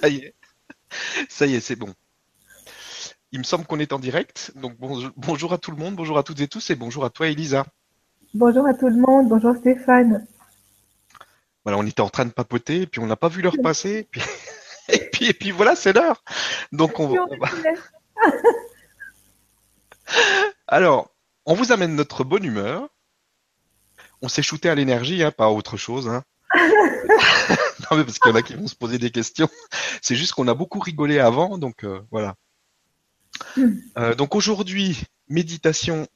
Ça y est. Ça y est, c'est bon. Il me semble qu'on est en direct. Donc bonjour à tout le monde, bonjour à toutes et tous et bonjour à toi Elisa. Bonjour à tout le monde, bonjour Stéphane. Voilà, on était en train de papoter, et puis on n'a pas vu l'heure passer, et puis, et puis, voilà, c'est l'heure. Donc on va. Alors, on vous amène notre bonne humeur. On s'est shooté à l'énergie, hein, pas à autre chose. Hein. non, mais parce qu'il y en a qui vont se poser des questions. C'est juste qu'on a beaucoup rigolé avant, donc euh, voilà. Euh, donc aujourd'hui, méditation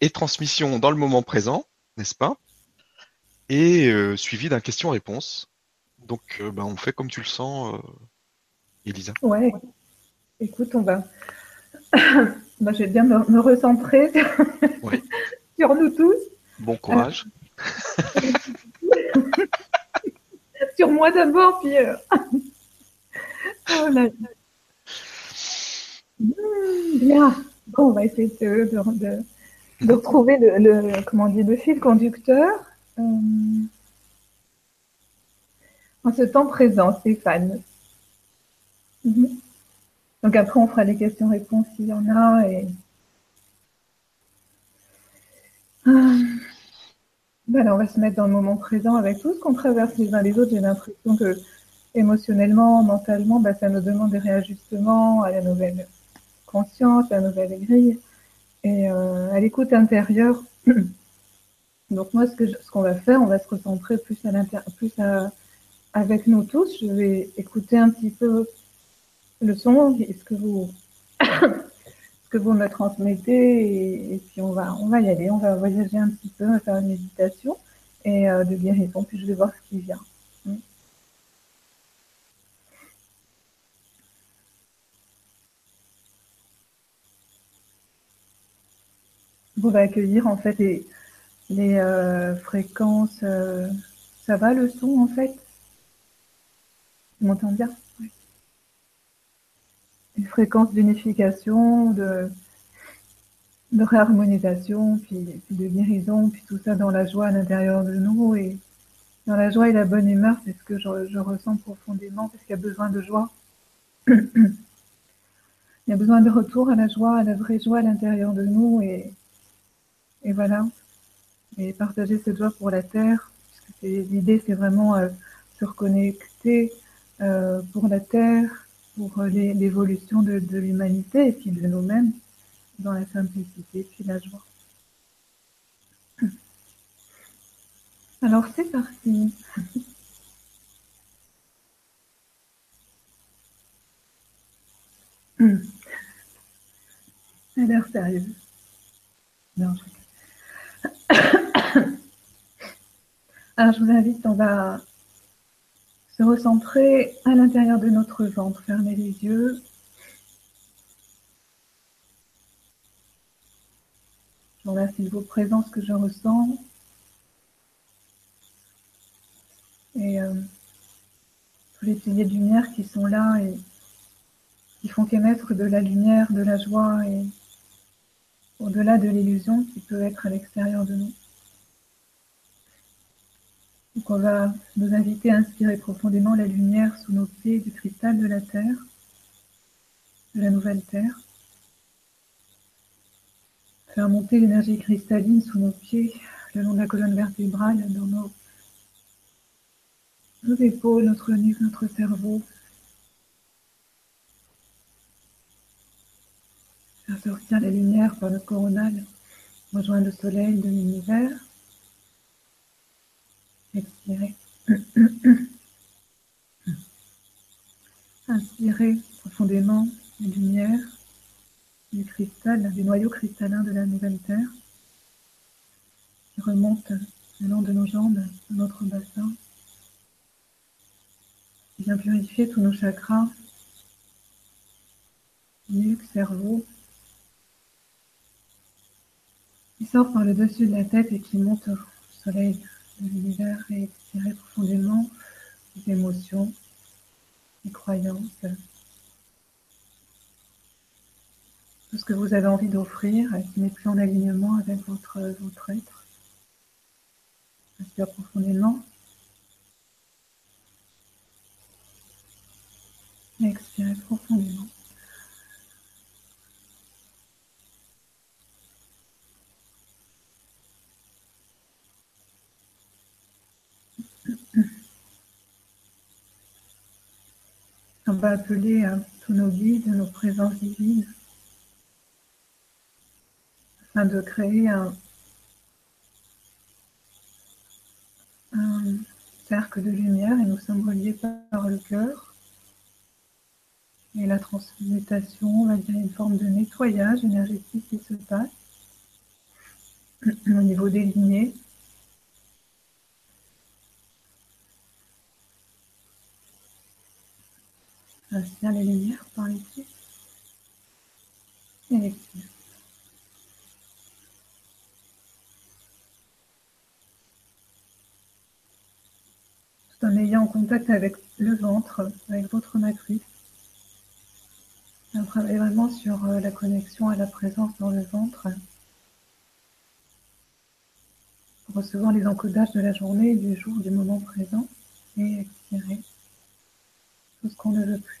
et transmission dans le moment présent, n'est-ce pas? Et euh, suivi d'un question-réponse. Donc ben, on fait comme tu le sens, Elisa. Ouais. Écoute, on va. Bah, je vais bien me, recentrer sur nous tous. Bon courage. sur moi d'abord, puis. Euh, oh hmm, bien. Bon, on va essayer de, de, retrouver le, comment dire, le fil conducteur. Euh, en ce temps présent, Stéphane. Mhm. Donc après, on fera les questions-réponses s'il y en a. Et... Euh, ben on va se mettre dans le moment présent avec tout ce qu'on traverse les uns les autres. J'ai l'impression que émotionnellement, mentalement, ben, ça nous demande des réajustements à la nouvelle conscience, à la nouvelle grille et euh, à l'écoute intérieure. Donc moi, ce que qu'on va faire, on va se recentrer plus à l'intérieur, plus avec nous tous. Je vais écouter un petit peu le son, ce que vous que vous me transmettez et, puis on va, on va y aller, on va voyager un petit peu, on va faire une méditation et euh, de guérison, puis je vais voir ce qui vient. Mm. On va accueillir en fait les, les euh, fréquences. Euh, ça va le son en fait? Tu m'entends bien? Une fréquence d'unification, de, de réharmonisation, puis, de guérison, puis tout ça dans la joie à l'intérieur de nous. Et dans la joie et la bonne humeur, c'est ce que je, ressens profondément, parce qu'il y a besoin de joie. Il y a besoin de retour à la joie, à la vraie joie à l'intérieur de nous. Et, et voilà. Et partager cette joie pour la Terre, l'idée, c'est vraiment euh, se reconnecter euh, pour la Terre, pour l'évolution de, l'humanité et puis de nous-mêmes dans la simplicité puis la joie. Alors c'est parti. Elle a l'air sérieuse. Alors je vous invite, on va se recentrer à l'intérieur de notre ventre, fermer les yeux. Je remercie de vos présences que je ressens. Et euh, tous les piliers de lumière qui sont là et qui font qu'émettre de la lumière, de la joie et au-delà de l'illusion qui peut être à l'extérieur de nous. Donc on va nous inviter à inspirer profondément la lumière sous nos pieds du cristal de la Terre, de la nouvelle Terre. Faire monter l'énergie cristalline sous nos pieds, le long de la colonne vertébrale, dans nos, nos épaules, notre nuque, notre cerveau. Faire sortir la lumière par le coronal, rejoindre le soleil de l'univers. Expirez. Inspirez profondément la lumière du cristal, du noyau cristallin de la nouvelle Terre qui remonte le long de nos jambes, de notre bassin, qui vient purifier tous nos chakras, nuque, cerveau, qui sort par le dessus de la tête et qui monte au soleil l'univers et expirer profondément les émotions, les croyances, tout ce que vous avez envie d'offrir qui n'est plus en alignement avec votre, votre être. Inspire profondément. Expirez profondément. On va appeler tous nos guides, nos présences divines, afin de créer un, un cercle de lumière et nous sommes reliés par le cœur. Et la transmutation, on va dire une forme de nettoyage énergétique qui se passe au niveau des lignées. Inspire les lumières par les pieds. Et expire. Tout en ayant contact avec le ventre, avec votre matrice. On travaille vraiment sur euh, la connexion à la présence dans le ventre. Pour recevoir les encodages de la journée, du jour, du moment présent. Et expirer tout ce qu'on ne veut plus.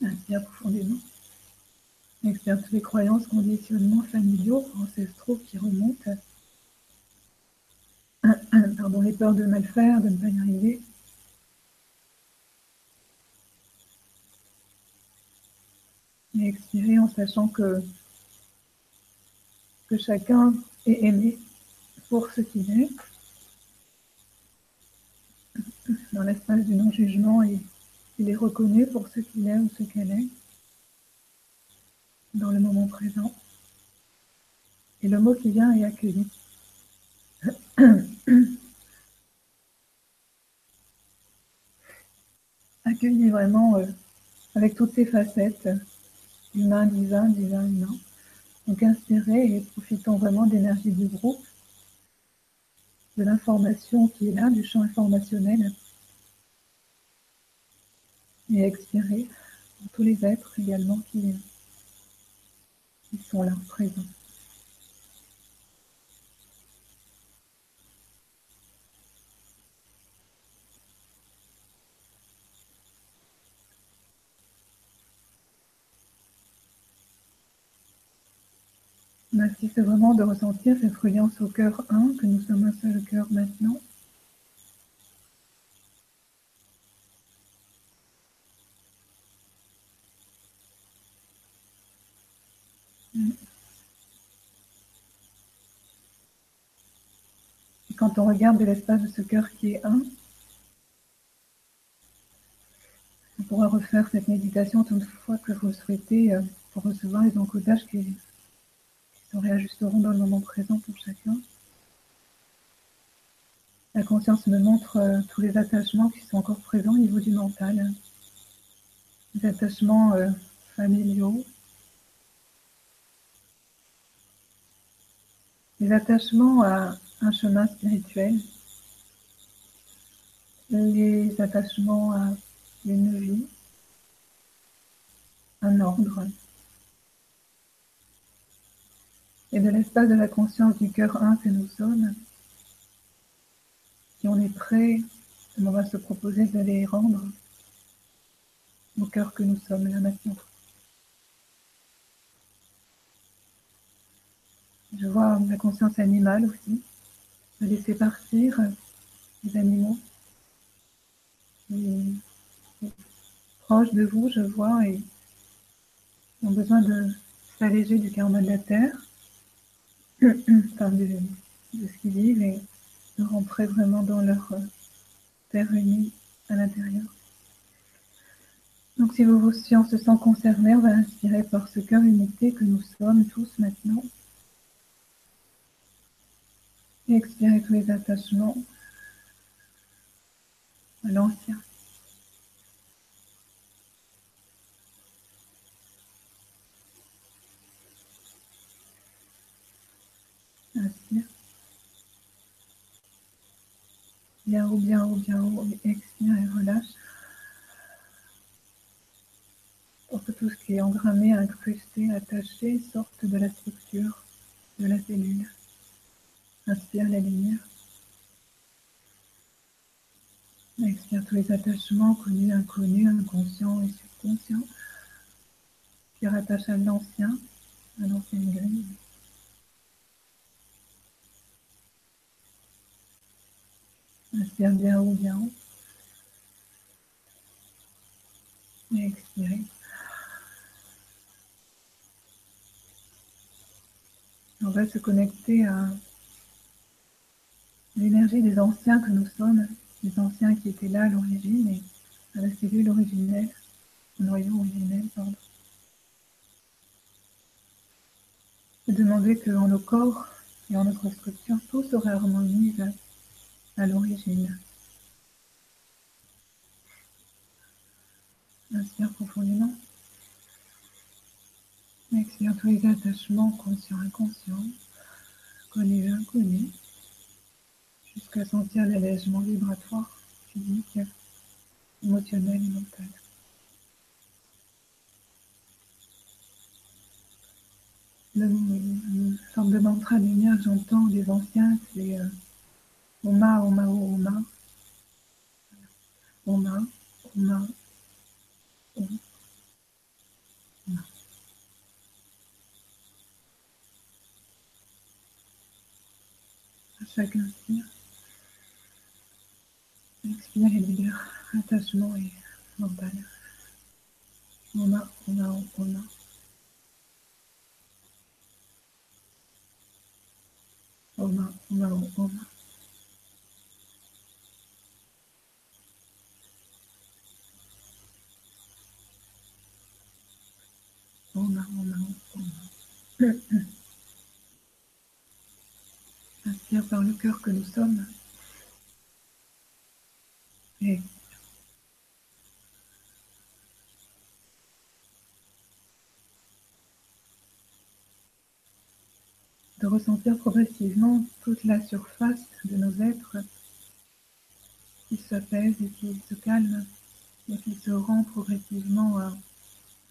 Inspire profondément. Les croyances, conditionnements familiaux, ancestraux qui remontent. Pardon, les peurs de mal faire, de ne pas y arriver. Et expirer en sachant que, que chacun est aimé pour ce qu'il est, dans l'espace du non-jugement et il est reconnu pour ce qu'il est ou ce qu'elle est dans le moment présent. Et le mot qui vient est accueilli. accueilli vraiment euh, avec toutes ses facettes, humain, divin, divin, humain. Donc inspirez et profitons vraiment d'énergie du groupe, de l'information qui est là, du champ informationnel et expirer pour tous les êtres également qui, qui sont là présents. Merci, c'est vraiment de ressentir cette reliance au cœur 1, que nous sommes un seul cœur maintenant. Quand on regarde de l'espace de ce cœur qui est un, on pourra refaire cette méditation tant de fois que vous souhaitez euh, pour recevoir les encodages qui, qui se réajusteront dans le moment présent pour chacun. La conscience me montre euh, tous les attachements qui sont encore présents au niveau du mental. Les attachements euh, familiaux, les attachements à un chemin spirituel, les attachements à une vie, un ordre. Et de l'espace de la conscience du cœur un que nous sommes, si on est prêt, on va se proposer de les rendre au cœur que nous sommes là maintenant. Je vois la conscience animale aussi de laisser partir les animaux. proches de vous, je vois, et ont besoin de s'alléger du karma de la terre, enfin de, de, ce qu'ils vivent, et de rentrer vraiment dans leur terre unie à l'intérieur. Donc si si on se sent concerné, on va inspirer par ce cœur unité que nous sommes tous maintenant et tous les attachements à l'ancien. Inspire. Bien haut, bien haut, bien haut. Expire et relâche. Pour que tout ce qui est engrammé, incrusté, attaché sorte de la structure de la cellule. Inspire la lumière. Expire tous les attachements connus, inconnus, inconscients et subconscients qui rattachent à l'ancien, à l'ancienne grille. Inspire bien haut, bien haut. Et expirez. On va se connecter à l'énergie des anciens que nous sommes, les anciens qui étaient là à l'origine et à la cellule originelle, au noyau originel, pardon. Et demander que en nos corps et en notre structure, tout serait harmonisé à l'origine. Inspire profondément. Expire tous les attachements conscients, inconscients, connus et inconnus, jusqu'à sentir l'allègement vibratoire, physique, émotionnel et mental. Le, forme de mantra lumière que j'entends des anciens, c'est euh, Oma, Oma, Oma. Oma, Oma, Oma. À chaque inspire, expire et libère attachement et mental. Oma, Oma, Oma. Oma, Oma, Oma. Oma, Oma, Oma. Inspire par le cœur que nous sommes. De ressentir progressivement toute la surface de nos êtres qui s'apaise et qui se calme et qui se rend progressivement à,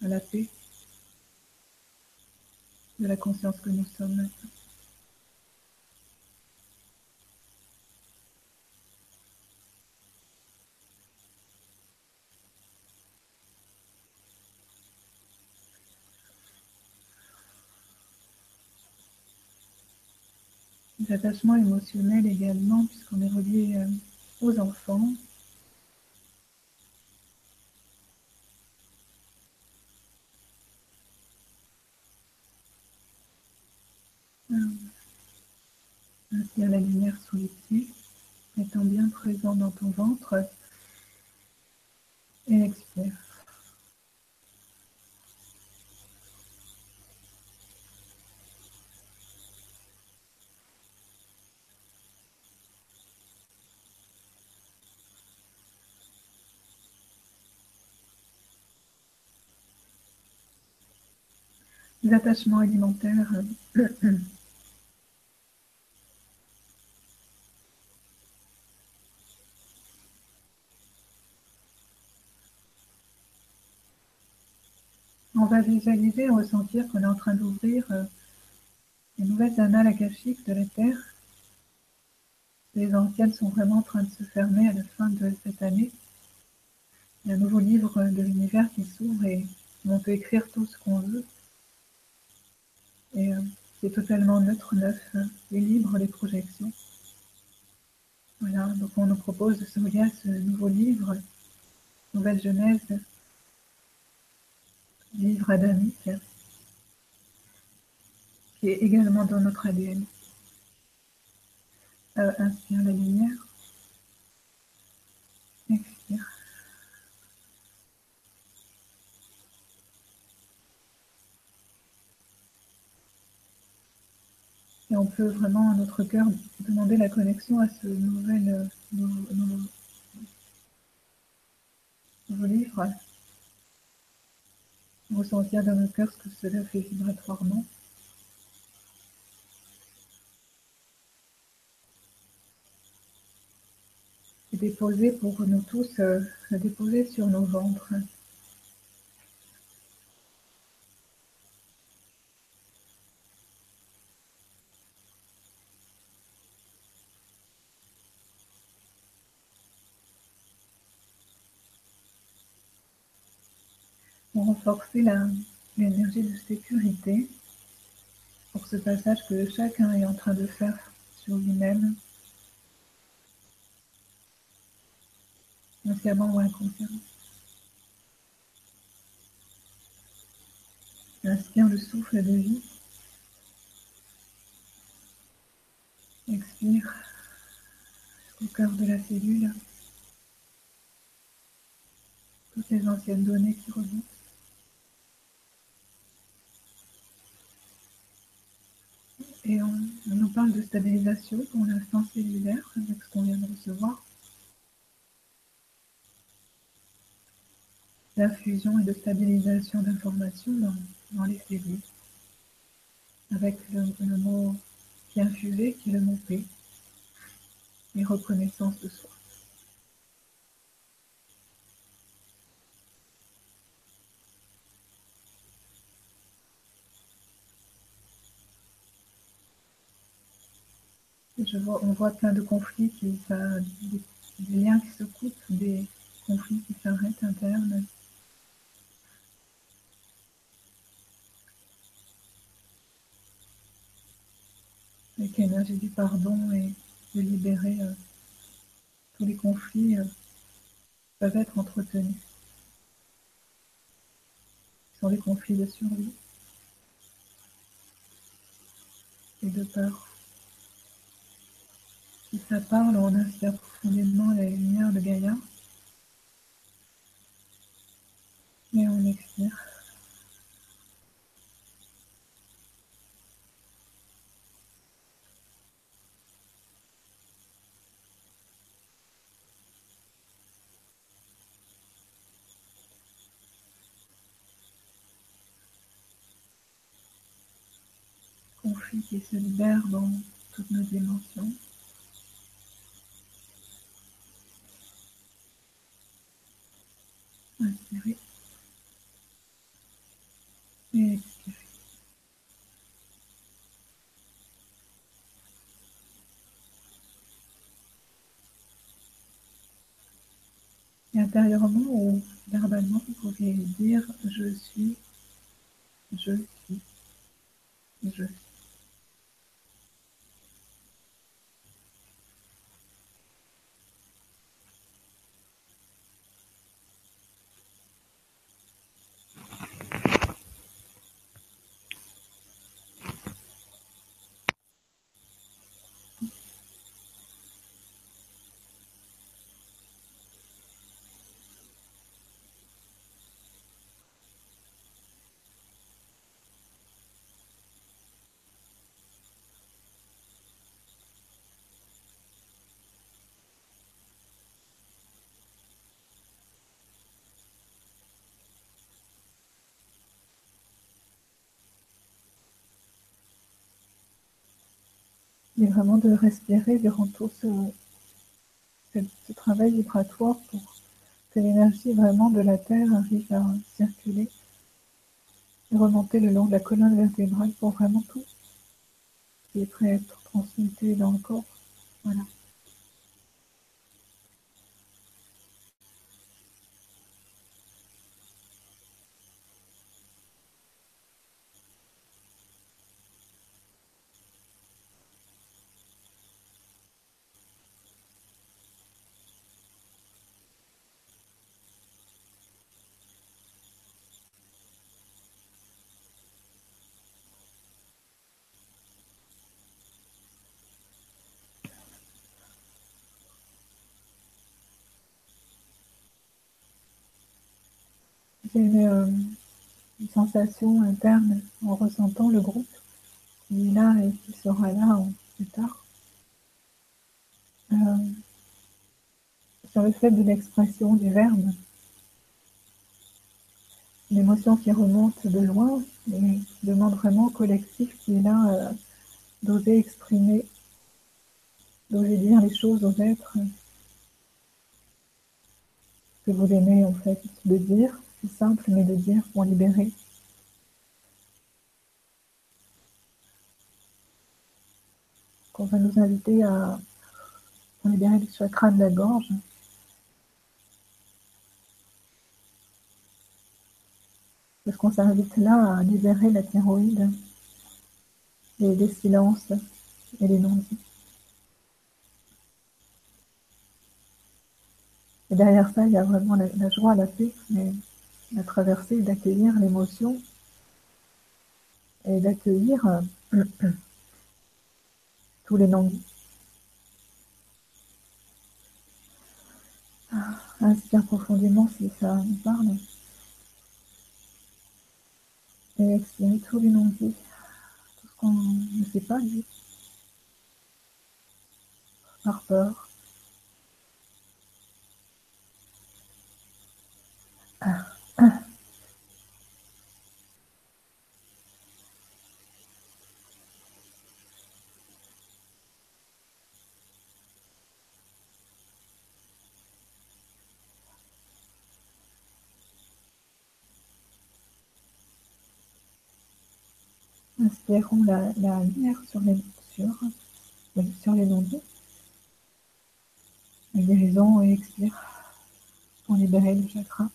la paix de la conscience que nous sommes. Des émotionnels également, puisqu'on est relié euh, aux enfants. Inspire la lumière sous les pieds, étant bien présent dans ton ventre. Et expire. Attachements alimentaires. On va visualiser ressentir qu'on est en train d'ouvrir euh, les nouvelles annales akashiques de la Terre. Les anciennes sont vraiment en train de se fermer à la fin de cette année. Il y a un nouveau livre de l'univers qui s'ouvre et on peut écrire tout ce qu'on veut. Et euh, c'est totalement neutre, neuf, euh, et libre les projections. Voilà, donc on nous propose de à ce nouveau livre, Nouvelle Genèse, livre adamique, qui est également dans notre ADN. Euh, inspire la lumière. Et on peut vraiment, à notre cœur, demander la connexion à ce nouvel euh, livre. Ressentir dans notre cœur ce que cela fait vibratoirement. Et déposer pour nous tous, euh, déposer sur nos ventres. Renforcer l'énergie de sécurité pour ce passage que chacun est en train de faire sur lui-même. consciemment ou inconsciemment. Inspire le souffle de vie. Expire au cœur de la cellule. Toutes les anciennes données qui remontent. Et on, nous parle de stabilisation pour l'instant cellulaire avec ce qu'on vient de recevoir. d'infusion et de stabilisation d'informations dans, les cellules, avec le, mot qui est infusé, qui est le mot P, et reconnaissance de soi. On voit plein de conflits, des, liens qui se coupent, des conflits qui s'arrêtent internes. avec l'énergie du pardon et de libérer euh, tous les conflits euh, peuvent être entretenus. Ce sont des conflits de survie et de peur. Si ça parle, on inspire profondément la lumière de Gaïa et on expire. conflit qui se libère dans toutes nos dimensions. Inspirez expirez. Et intérieurement ou verbalement, vous pouvez dire je suis, je suis, je suis. Et vraiment de respirer durant tout ce, travail vibratoire pour que l'énergie vraiment de la Terre arrive à circuler et remonter le long de la colonne vertébrale pour vraiment tout qui est prêt à être transmuté dans le corps. Euh, une, sensation interne en ressentant le groupe qui est là et qui sera là plus tard. Euh, sur le fait de l'expression du verbe, l'émotion qui remonte de loin et demande vraiment au collectif qui est là euh, d'oser exprimer, d'oser dire les choses aux êtres que vous aimez en fait de dire. C'est simple, mais de dire pour libérer. On va nous inviter à libérer le chakra de la gorge. Parce qu'on s'invite là à libérer la thyroïde et les silences et les non-dits. Et derrière ça, il y a vraiment la, joie, la paix, mais la traversée d'accueillir l'émotion et d'accueillir euh, tous les non-dits. Ah, inspire profondément si ça vous parle. Et expirez tous les non-dits, tout ce qu'on ne sait pas dit, par peur, Inspirons la, lumière sur les, sur, sur les. Guérison et expire pour libérer le chakra.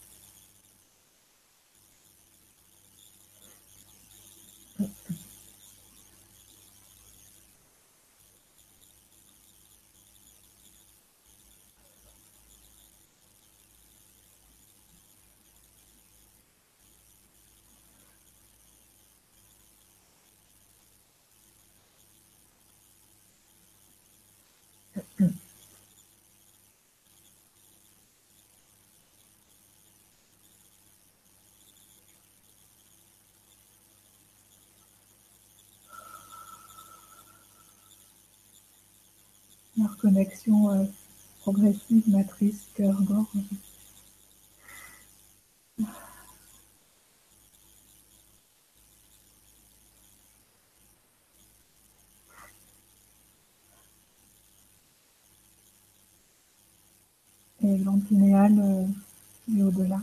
Connexion euh, progressive matrice cœur-gorge. Et l'antinéal euh, et au-delà.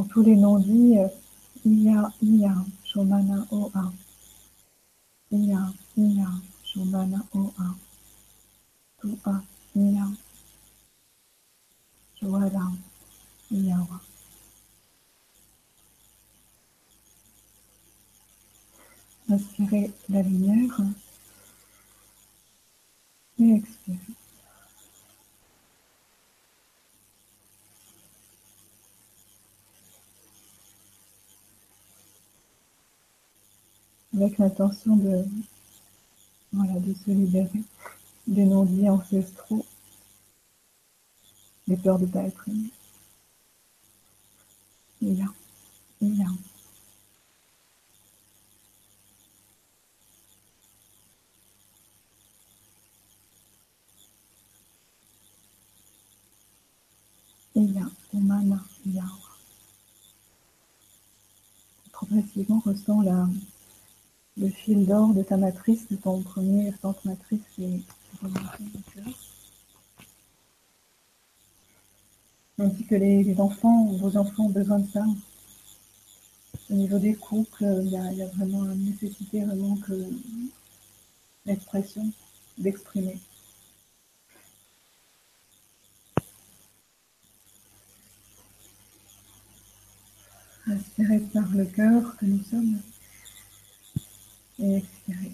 Dans tous les non-dits, Iya, Iya, Shomana, Oa. Iya, Iya, Shomana, Oa. Tua, Iya. Joala, Iyawa. Inspirez la lumière et expirez. Avec l'intention de, voilà, de se libérer des non-dits ancestraux, des peurs de ne pas être aimé. Il a, il il Progressivement, ressent la, le fil d'or de ta matrice, de ton premier centre matrice et On dit que les, enfants, vos enfants ont besoin de ça. Au niveau des couples, il y a, vraiment une nécessité vraiment que l'expression, d'exprimer. Inspirez par le cœur que nous sommes et expirer.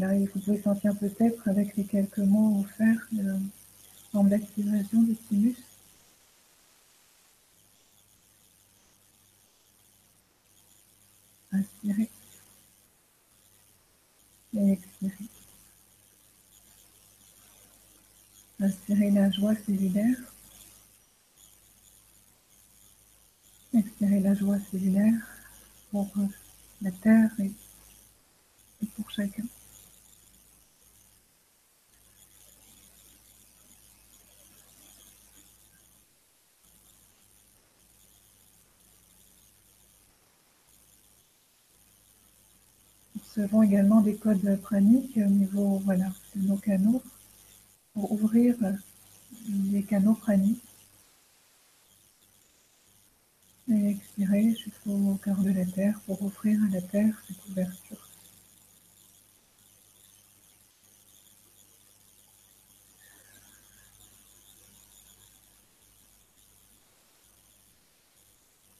Vous pouvez sentir peut-être avec les quelques mots offerts une forme d'activation du thymus. Inspirez et expirez. Inspirez la joie cellulaire. Expirez la joie cellulaire pour la Terre et pour chacun. Observons également des codes praniques au niveau voilà, de nos canaux pour ouvrir les canaux praniques. Et expirer jusqu'au cœur de la terre pour offrir à la terre cette ouverture.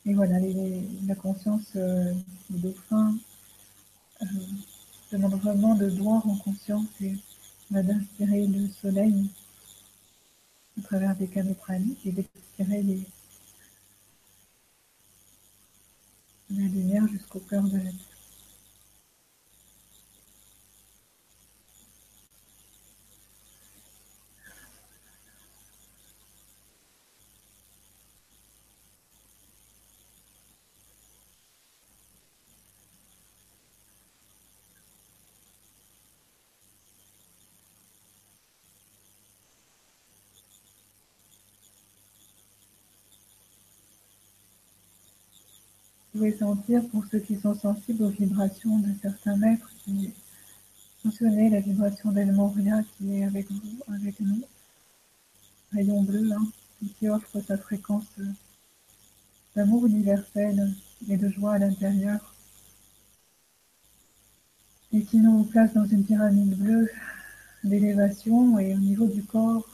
Et voilà, la conscience euh, du dauphin euh, demande vraiment de boire en conscience et d'inspirer le soleil à travers des canaux et d'expirer les, la lumière jusqu'au cœur de la terre. Pouvez sentir, pour ceux qui sont sensibles aux vibrations de certains maîtres, qui mentionnaient la vibration d'El Moria qui est avec vous, avec nous, rayon bleu, hein, qui offre sa fréquence d'amour universel et de joie à l'intérieur, et qui nous place dans une pyramide bleue d'élévation et au niveau du corps.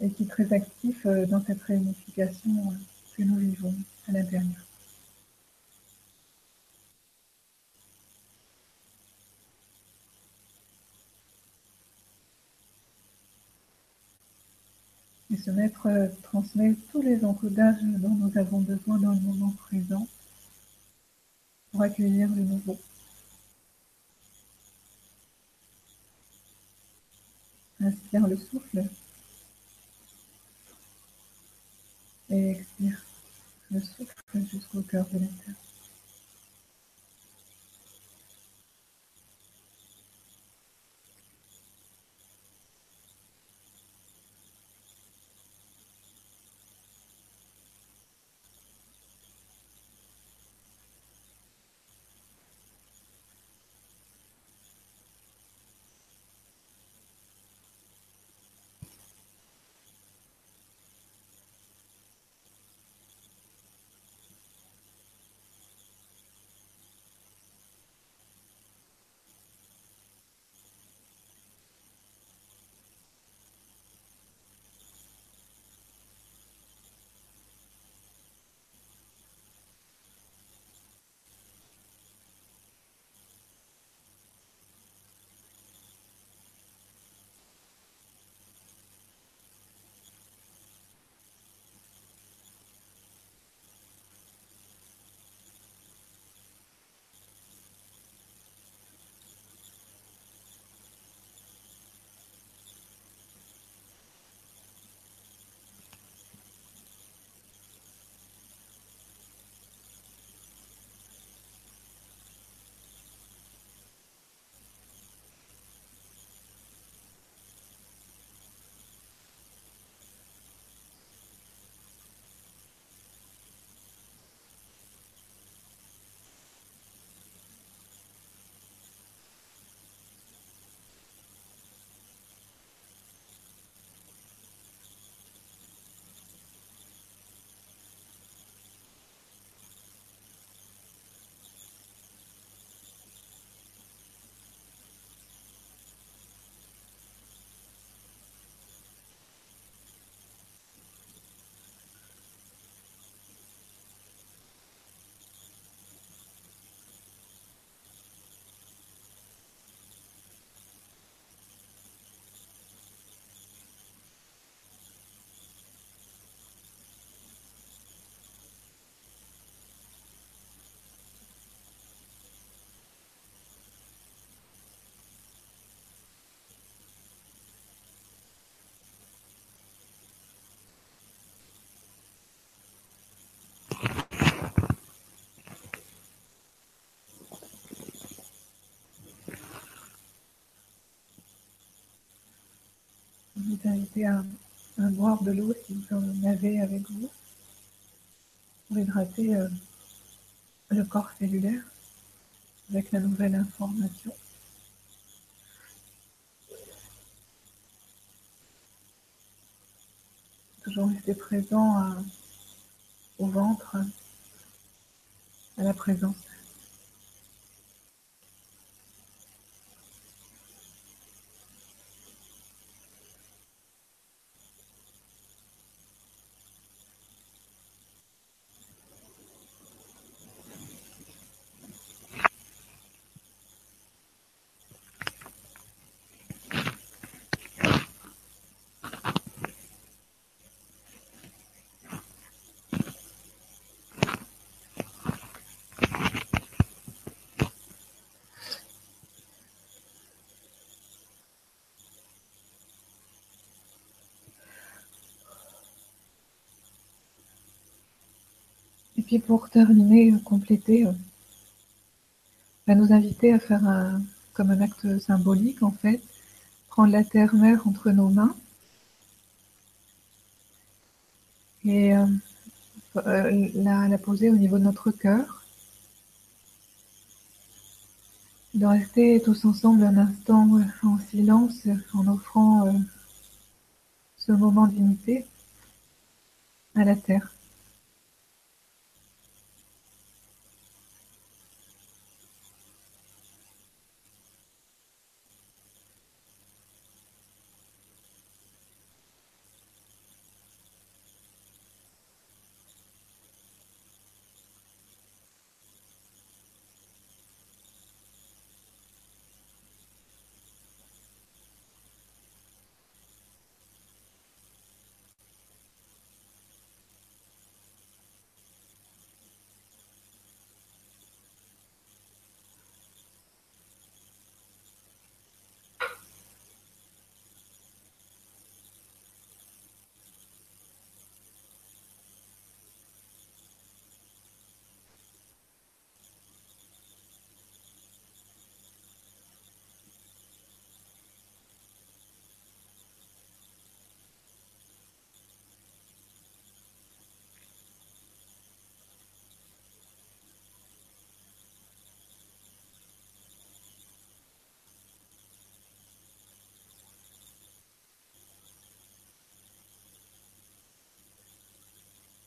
Et qui est très actif euh, dans cette réunification euh, que nous vivons à l'intérieur. Et ce maître euh, transmet tous les encodages dont nous avons besoin dans le moment présent pour accueillir le nouveau. Inspire le souffle. Et expire le souffle jusqu'au cœur de la terre. Vous inviter à, à boire de l'eau si vous en avez avec vous pour hydrater euh, le corps cellulaire avec la nouvelle information. Toujours rester présent à- au ventre, à la présence. Puis pour terminer, euh, compléter, euh, va nous inviter à faire un, comme un acte symbolique en fait, prendre la terre-mère entre nos mains et euh, la, poser au niveau de notre cœur. De rester tous ensemble un instant en silence en offrant ce moment d'unité à la terre.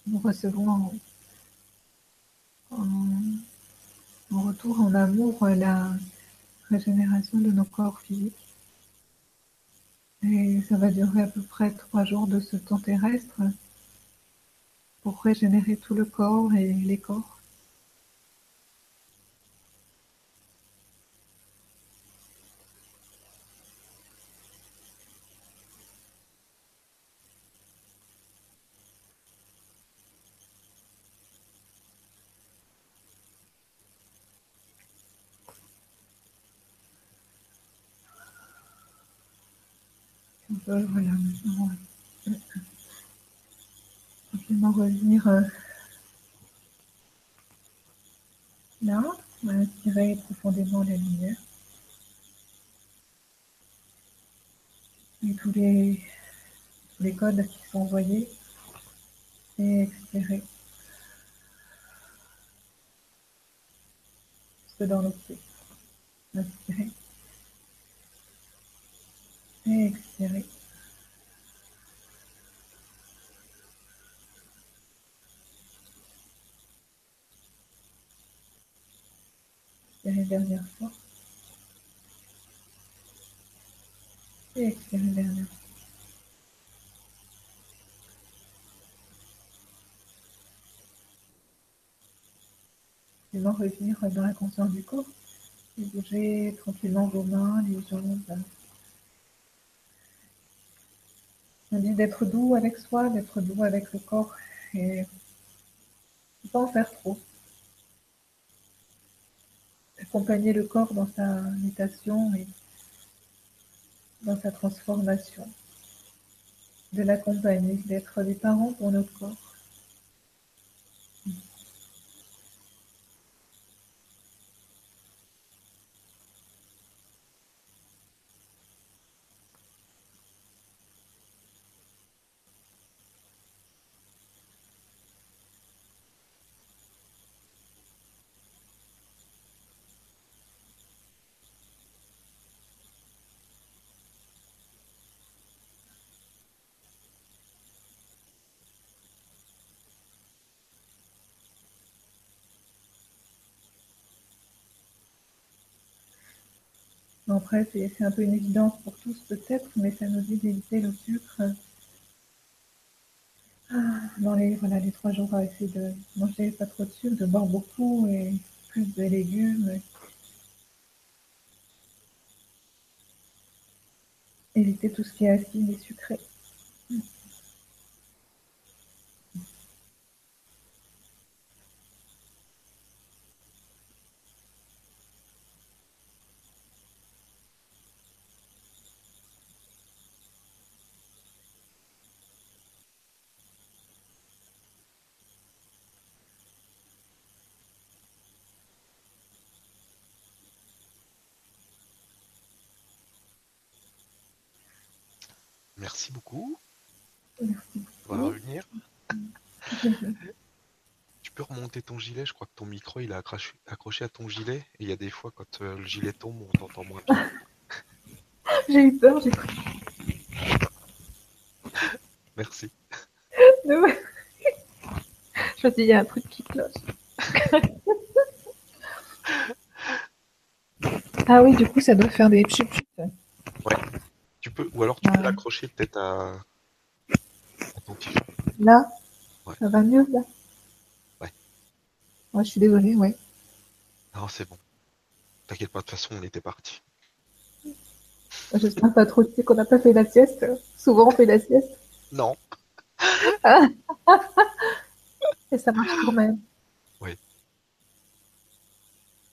Nous recevons en, retour en amour la régénération de nos corps physiques. Et ça va durer à peu près trois jours de ce temps terrestre pour régénérer tout le corps et les corps. On peut, voilà, maintenant, euh, tranquillement revenir euh, là, inspirer profondément la lumière. Et tous les, les codes qui sont envoyés et expirer. Dans nos pieds. Inspirer. Et expirer. Expirez dernière fois. Et expirez dernière fois. Tranquillement revenir dans la conscience du corps. Et bouger tranquillement vos mains, les jambes. On dit d'être doux avec soi, d'être doux avec le corps et de pas en faire trop. Accompagner le corps dans sa mutation et dans sa transformation. De l'accompagner, d'être des parents pour notre corps. Après, c'est un peu une évidence pour tous peut-être, mais ça nous dit d'éviter le sucre ah, dans les, voilà, les trois jours, à essayer de manger pas trop de sucre, de boire beaucoup et plus de légumes. Éviter tout ce qui est acide et sucré. Merci beaucoup. Merci. On va revenir. Ton gilet, je crois que ton micro il est accroché, accroché à ton gilet et il y a des fois quand euh, le gilet tombe on t'entend moins bien. j'ai eu peur, j'ai cru. Merci. je me dis il y a un truc qui cloche. ah oui, du coup ça doit faire des chut Ouais. Tu peux, ou alors tu peux l'accrocher peut-être à... à, ton t Là? Ça va mieux là? Ouais, je suis désolée, ouais. Non, c'est bon. T'inquiète pas, de toute façon, on était parti. J'espère pas trop tu sais qu'on n'a pas fait la sieste. Souvent, on fait la sieste. Non. Et ça marche quand même. Oui.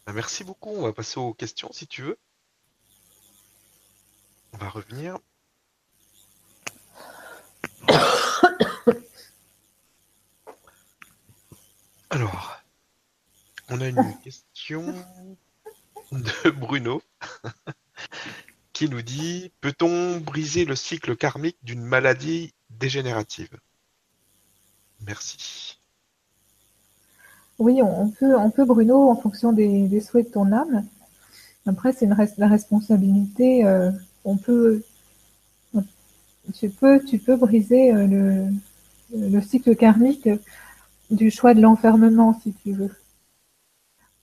Bah, merci beaucoup. On va passer aux questions si tu veux. On va revenir. Alors, on a une question de Bruno qui nous dit Peut-on briser le cycle karmique d'une maladie dégénérative? Merci. Oui, on peut, on peut, Bruno, en fonction des, souhaits de ton âme. Après, c'est la responsabilité euh, on peut, tu peux, tu peux briser euh, le cycle karmique du choix de l'enfermement, si tu veux,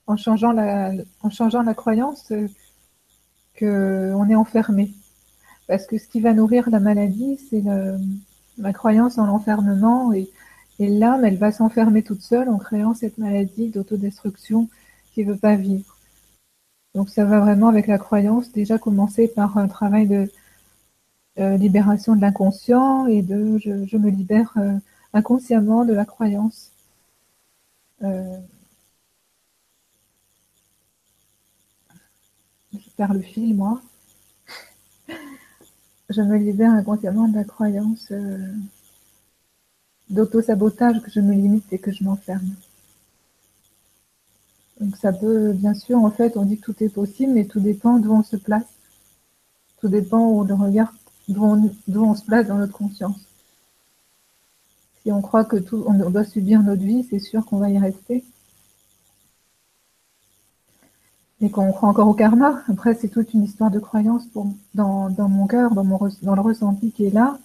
en changeant la, en changeant la croyance que on est enfermé. Parce que ce qui va nourrir la maladie, c'est la croyance en l'enfermement et, l'âme, elle va s'enfermer toute seule en créant cette maladie d'autodestruction qui veut pas vivre. Donc ça va vraiment avec la croyance, déjà commencer par un travail de euh, libération de l'inconscient et de je, me libère euh, inconsciemment de la croyance. Euh, perds le fil, moi. je me libère inconsciemment de la croyance d'auto-sabotage que je me limite et que je m'enferme. Donc ça peut, bien sûr, en fait, on dit que tout est possible, mais tout dépend d'où on se place. Tout dépend où le regard, d'où on, se place dans notre conscience. Si on croit que tout, on doit subir notre vie, c'est sûr qu'on va y rester. Et qu'on croit encore au karma. Après, c'est toute une histoire de croyance pour, dans, mon cœur, dans, mon, le ressenti qui est là.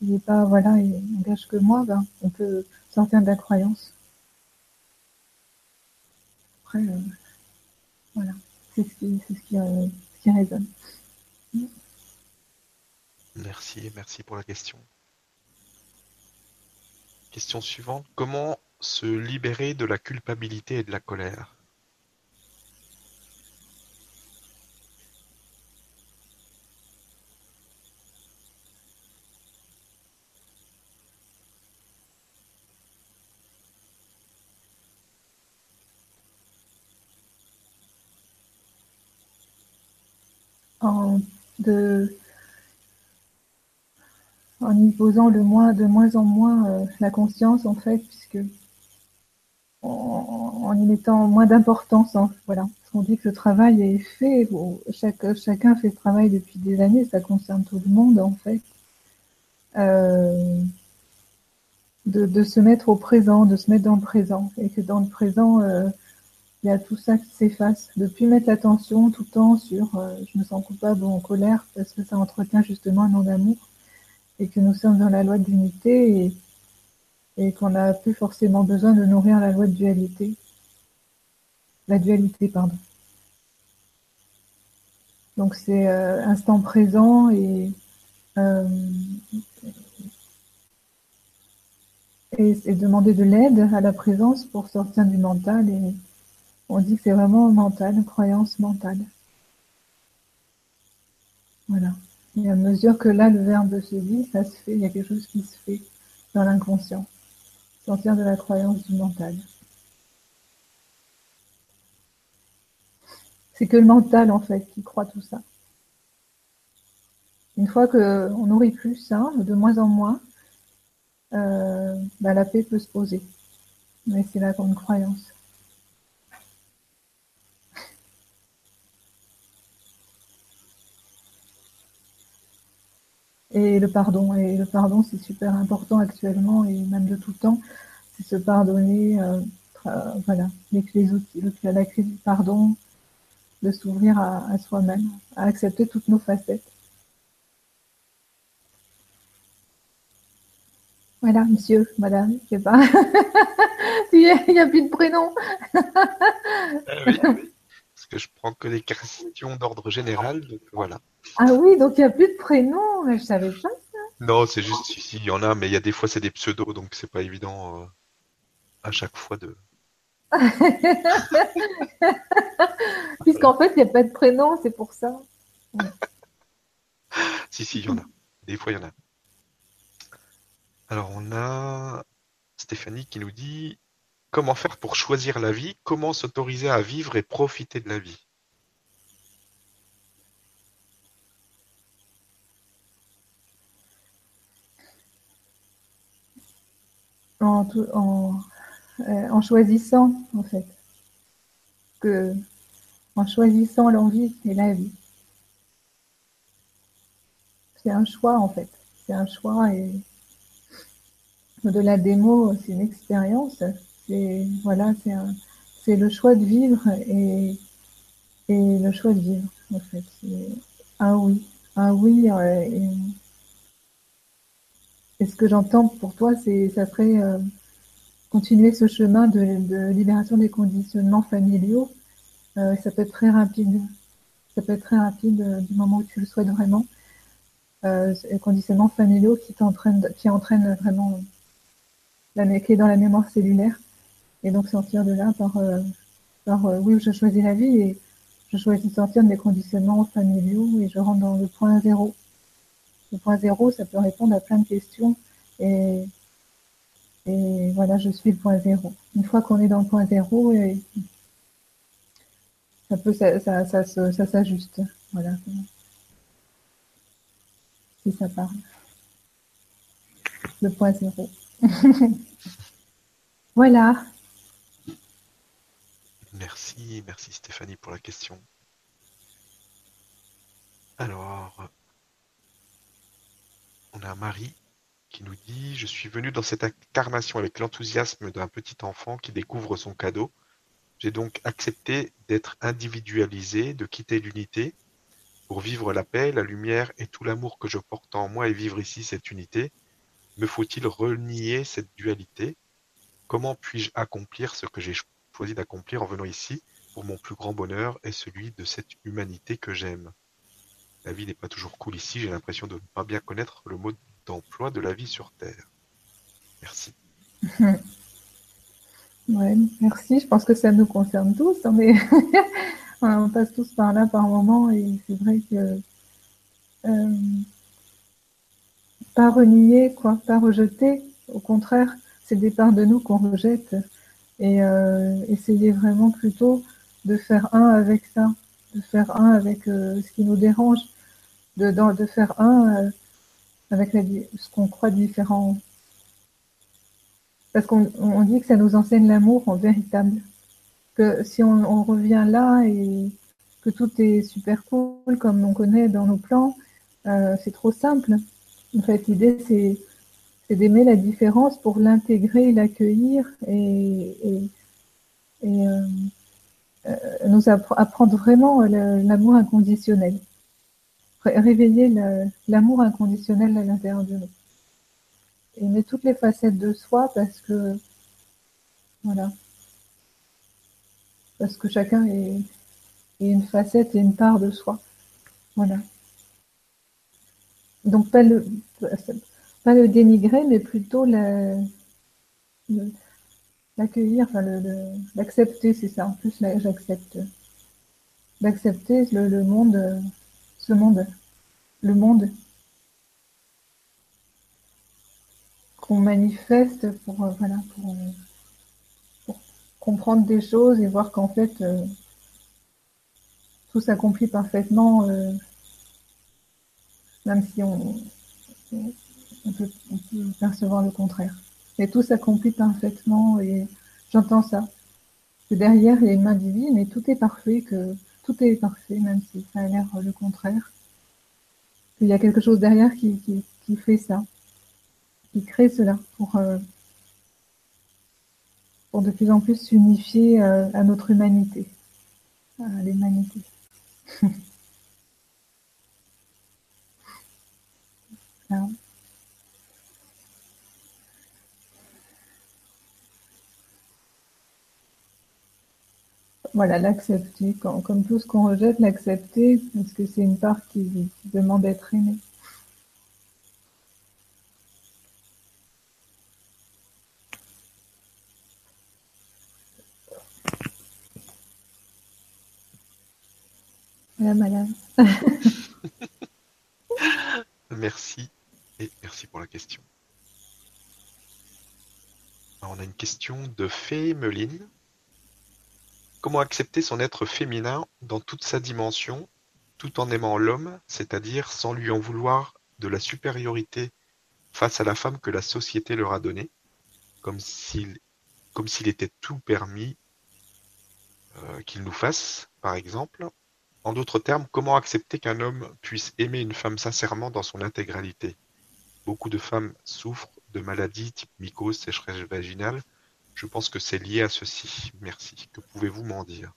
Il n'est pas, voilà, il n'engage que moi, ben, on peut sortir de la croyance. Après, euh, voilà, c'est euh, ce qui résonne. Merci, merci pour la question. Question suivante. Comment se libérer de la culpabilité et de la colère en, en y posant le moins, de moins en moins euh, la conscience, en fait, puisque en, y mettant moins d'importance, hein, voilà. On dit que le travail est fait, chaque, chacun fait ce travail depuis des années, ça concerne tout le monde, en fait. Euh, de, de, se mettre au présent, de se mettre dans le présent, et que dans le présent, euh, il y a tout ça qui s'efface. De plus mettre l'attention tout le temps sur euh, je me sens coupable ou en colère parce que ça entretient justement un non-amour et que nous sommes dans la loi de l'unité et, et qu'on n'a plus forcément besoin de nourrir la loi de dualité. La dualité, pardon. Donc c'est instant présent et, et, demander de l'aide à la présence pour sortir du mental. Et on dit que c'est vraiment mental, croyance mentale. Voilà. Et à mesure que là, le verbe se dit, ça se fait, il y a quelque chose qui se fait dans l'inconscient. Sortir de la croyance du mental. C'est que le mental, en fait, qui croit tout ça. Une fois qu'on nourrit plus ça, de moins en moins, euh, bah, la paix peut se poser. Mais c'est la grande croyance. Et le pardon, et le pardon, c'est super important actuellement et même de tout temps, c'est se pardonner, euh, voilà, les, les outils, la clé du pardon, de s'ouvrir à, soi-même, à accepter toutes nos facettes. Voilà, monsieur, madame, je sais pas. Il n'y a, plus de prénom. Ah Parce que je prends que les questions d'ordre général, donc voilà. Ah oui, donc il n'y a plus de prénom. Je savais pas ça. Non, c'est juste ici, il y en a, mais il y a des fois c'est des pseudos, donc c'est pas évident euh, à chaque fois de. Puisqu'en fait, il n'y a pas de prénom, c'est pour ça. si, si, il y en a. Des fois, il y en a. Alors, on a Stéphanie qui nous dit Comment faire pour choisir la vie? Comment s'autoriser à vivre et profiter de la vie? En, euh, en choisissant, en fait. Que, en choisissant l'envie et la vie. C'est un choix, en fait. C'est un choix et au-delà des mots, c'est une expérience. C'est, voilà, c'est le choix de vivre et, le choix de vivre, en fait. un oui. Un oui, euh, et, ce que j'entends pour toi, c'est, ça serait, euh, continuer ce chemin de, libération des conditionnements familiaux, euh, ça peut être très rapide. Ça peut être très rapide du moment où tu le souhaites vraiment. Les conditionnements familiaux qui entraînent vraiment la qui dans la mémoire cellulaire. Et donc sortir de là par, euh, par oui, je choisis la vie et je choisis de sortir de mes conditionnements familiaux et je rentre dans le point zéro. Le point zéro, ça peut répondre à plein de questions et et voilà, je suis le point zéro. Une fois qu'on est dans le point zéro, ça peut, ça, ça, ça, s'ajuste. Voilà. Si ça parle. Le point zéro. voilà. Merci, merci Stéphanie pour la question. Alors, on a Marie qui nous dit Je suis venu dans cette incarnation avec l'enthousiasme d'un petit enfant qui découvre son cadeau. J'ai donc accepté d'être individualisé, de quitter l'unité pour vivre la paix, la lumière et tout l'amour que je porte en moi et vivre ici cette unité. Me faut-il renier cette dualité? Comment puis-je accomplir ce que j'ai choisi d'accomplir en venant ici pour mon plus grand bonheur et celui de cette humanité que j'aime La vie n'est pas toujours cool ici, j'ai l'impression de ne pas bien connaître le mot d'emploi de la vie sur Terre. Merci. ouais, merci. Je pense que ça nous concerne tous. On, on passe tous par là par moment et c'est vrai que euh, pas renier, quoi, pas rejeter. Au contraire, c'est des parts de nous qu'on rejette et euh, essayer vraiment plutôt de faire un avec ça, de faire un avec euh, ce qui nous dérange, de, faire un avec ce qu'on croit différent. Parce qu'on dit que ça nous enseigne l'amour en véritable. Que si on, revient là et que tout est super cool comme on connaît dans nos plans, euh, c'est trop simple. En fait, l'idée c'est d'aimer la différence pour l'intégrer, l'accueillir et, et, et euh, euh, nous apprendre vraiment l'amour inconditionnel réveiller l'amour inconditionnel à l'intérieur de nous. Aimer toutes les facettes de soi parce que, voilà, parce que chacun est, une facette et une part de soi. Voilà. Donc pas le pas le dénigrer, mais plutôt l'accueillir, enfin l'accepter, c'est ça. En plus, j'accepte. D'accepter le, monde, ce monde, le monde qu'on manifeste pour, euh, voilà, pour, comprendre des choses et voir qu'en fait, euh, tout s'accomplit parfaitement, euh, même si on, peut, percevoir le contraire. Et tout s'accomplit parfaitement et j'entends ça. Que derrière, il y a une main divine et tout est parfait, que tout est parfait, même si ça a l'air le contraire. Qu'il y a quelque chose derrière qui, qui fait ça qui crée cela pour, euh, pour de plus en plus s'unifier euh, à notre humanité, à l'humanité. Voilà, l'accepter, comme tout ce qu'on rejette, l'accepter, parce que c'est une part qui demande d'être aimée. madame. merci et merci pour la question. on a une question de Fée Meline. Comment accepter son être féminin dans toute sa dimension, tout en aimant l'homme, c'est-à-dire sans lui en vouloir de la supériorité face à la femme que la société leur a donnée, comme s'il était tout permis euh, qu'il nous fasse, par exemple, en d'autres termes, comment accepter qu'un homme puisse aimer une femme sincèrement dans son intégralité? Beaucoup de femmes souffrent de maladies type mycose, sécheresse vaginale. Je pense que c'est lié à ceci. Merci. Que pouvez-vous m'en dire?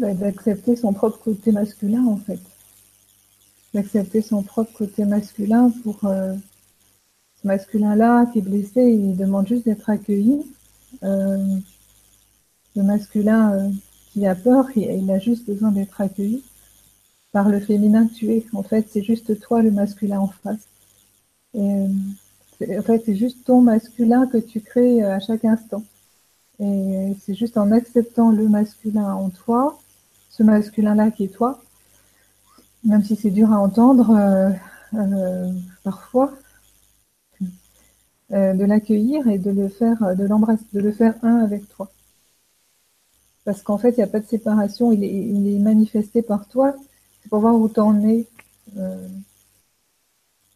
Bah, D'accepter son propre côté masculin, en fait. D'accepter son propre côté masculin pour, euh, ce masculin-là qui est blessé, il demande juste d'être accueilli. Euh, le masculin euh, qui a peur, il, a juste besoin d'être accueilli par le féminin que tu es. En fait, c'est juste toi le masculin en face. Euh, en fait, c'est juste ton masculin que tu crées à chaque instant. Et c'est juste en acceptant le masculin en toi, ce masculin-là qui est toi, même si c'est dur à entendre parfois, euh, de l'accueillir et de le faire, euh, de l'embrasser, de le faire un avec toi. Parce qu'en fait, il n'y a pas de séparation, il est, manifesté par toi. C'est pour voir où t'en es euh,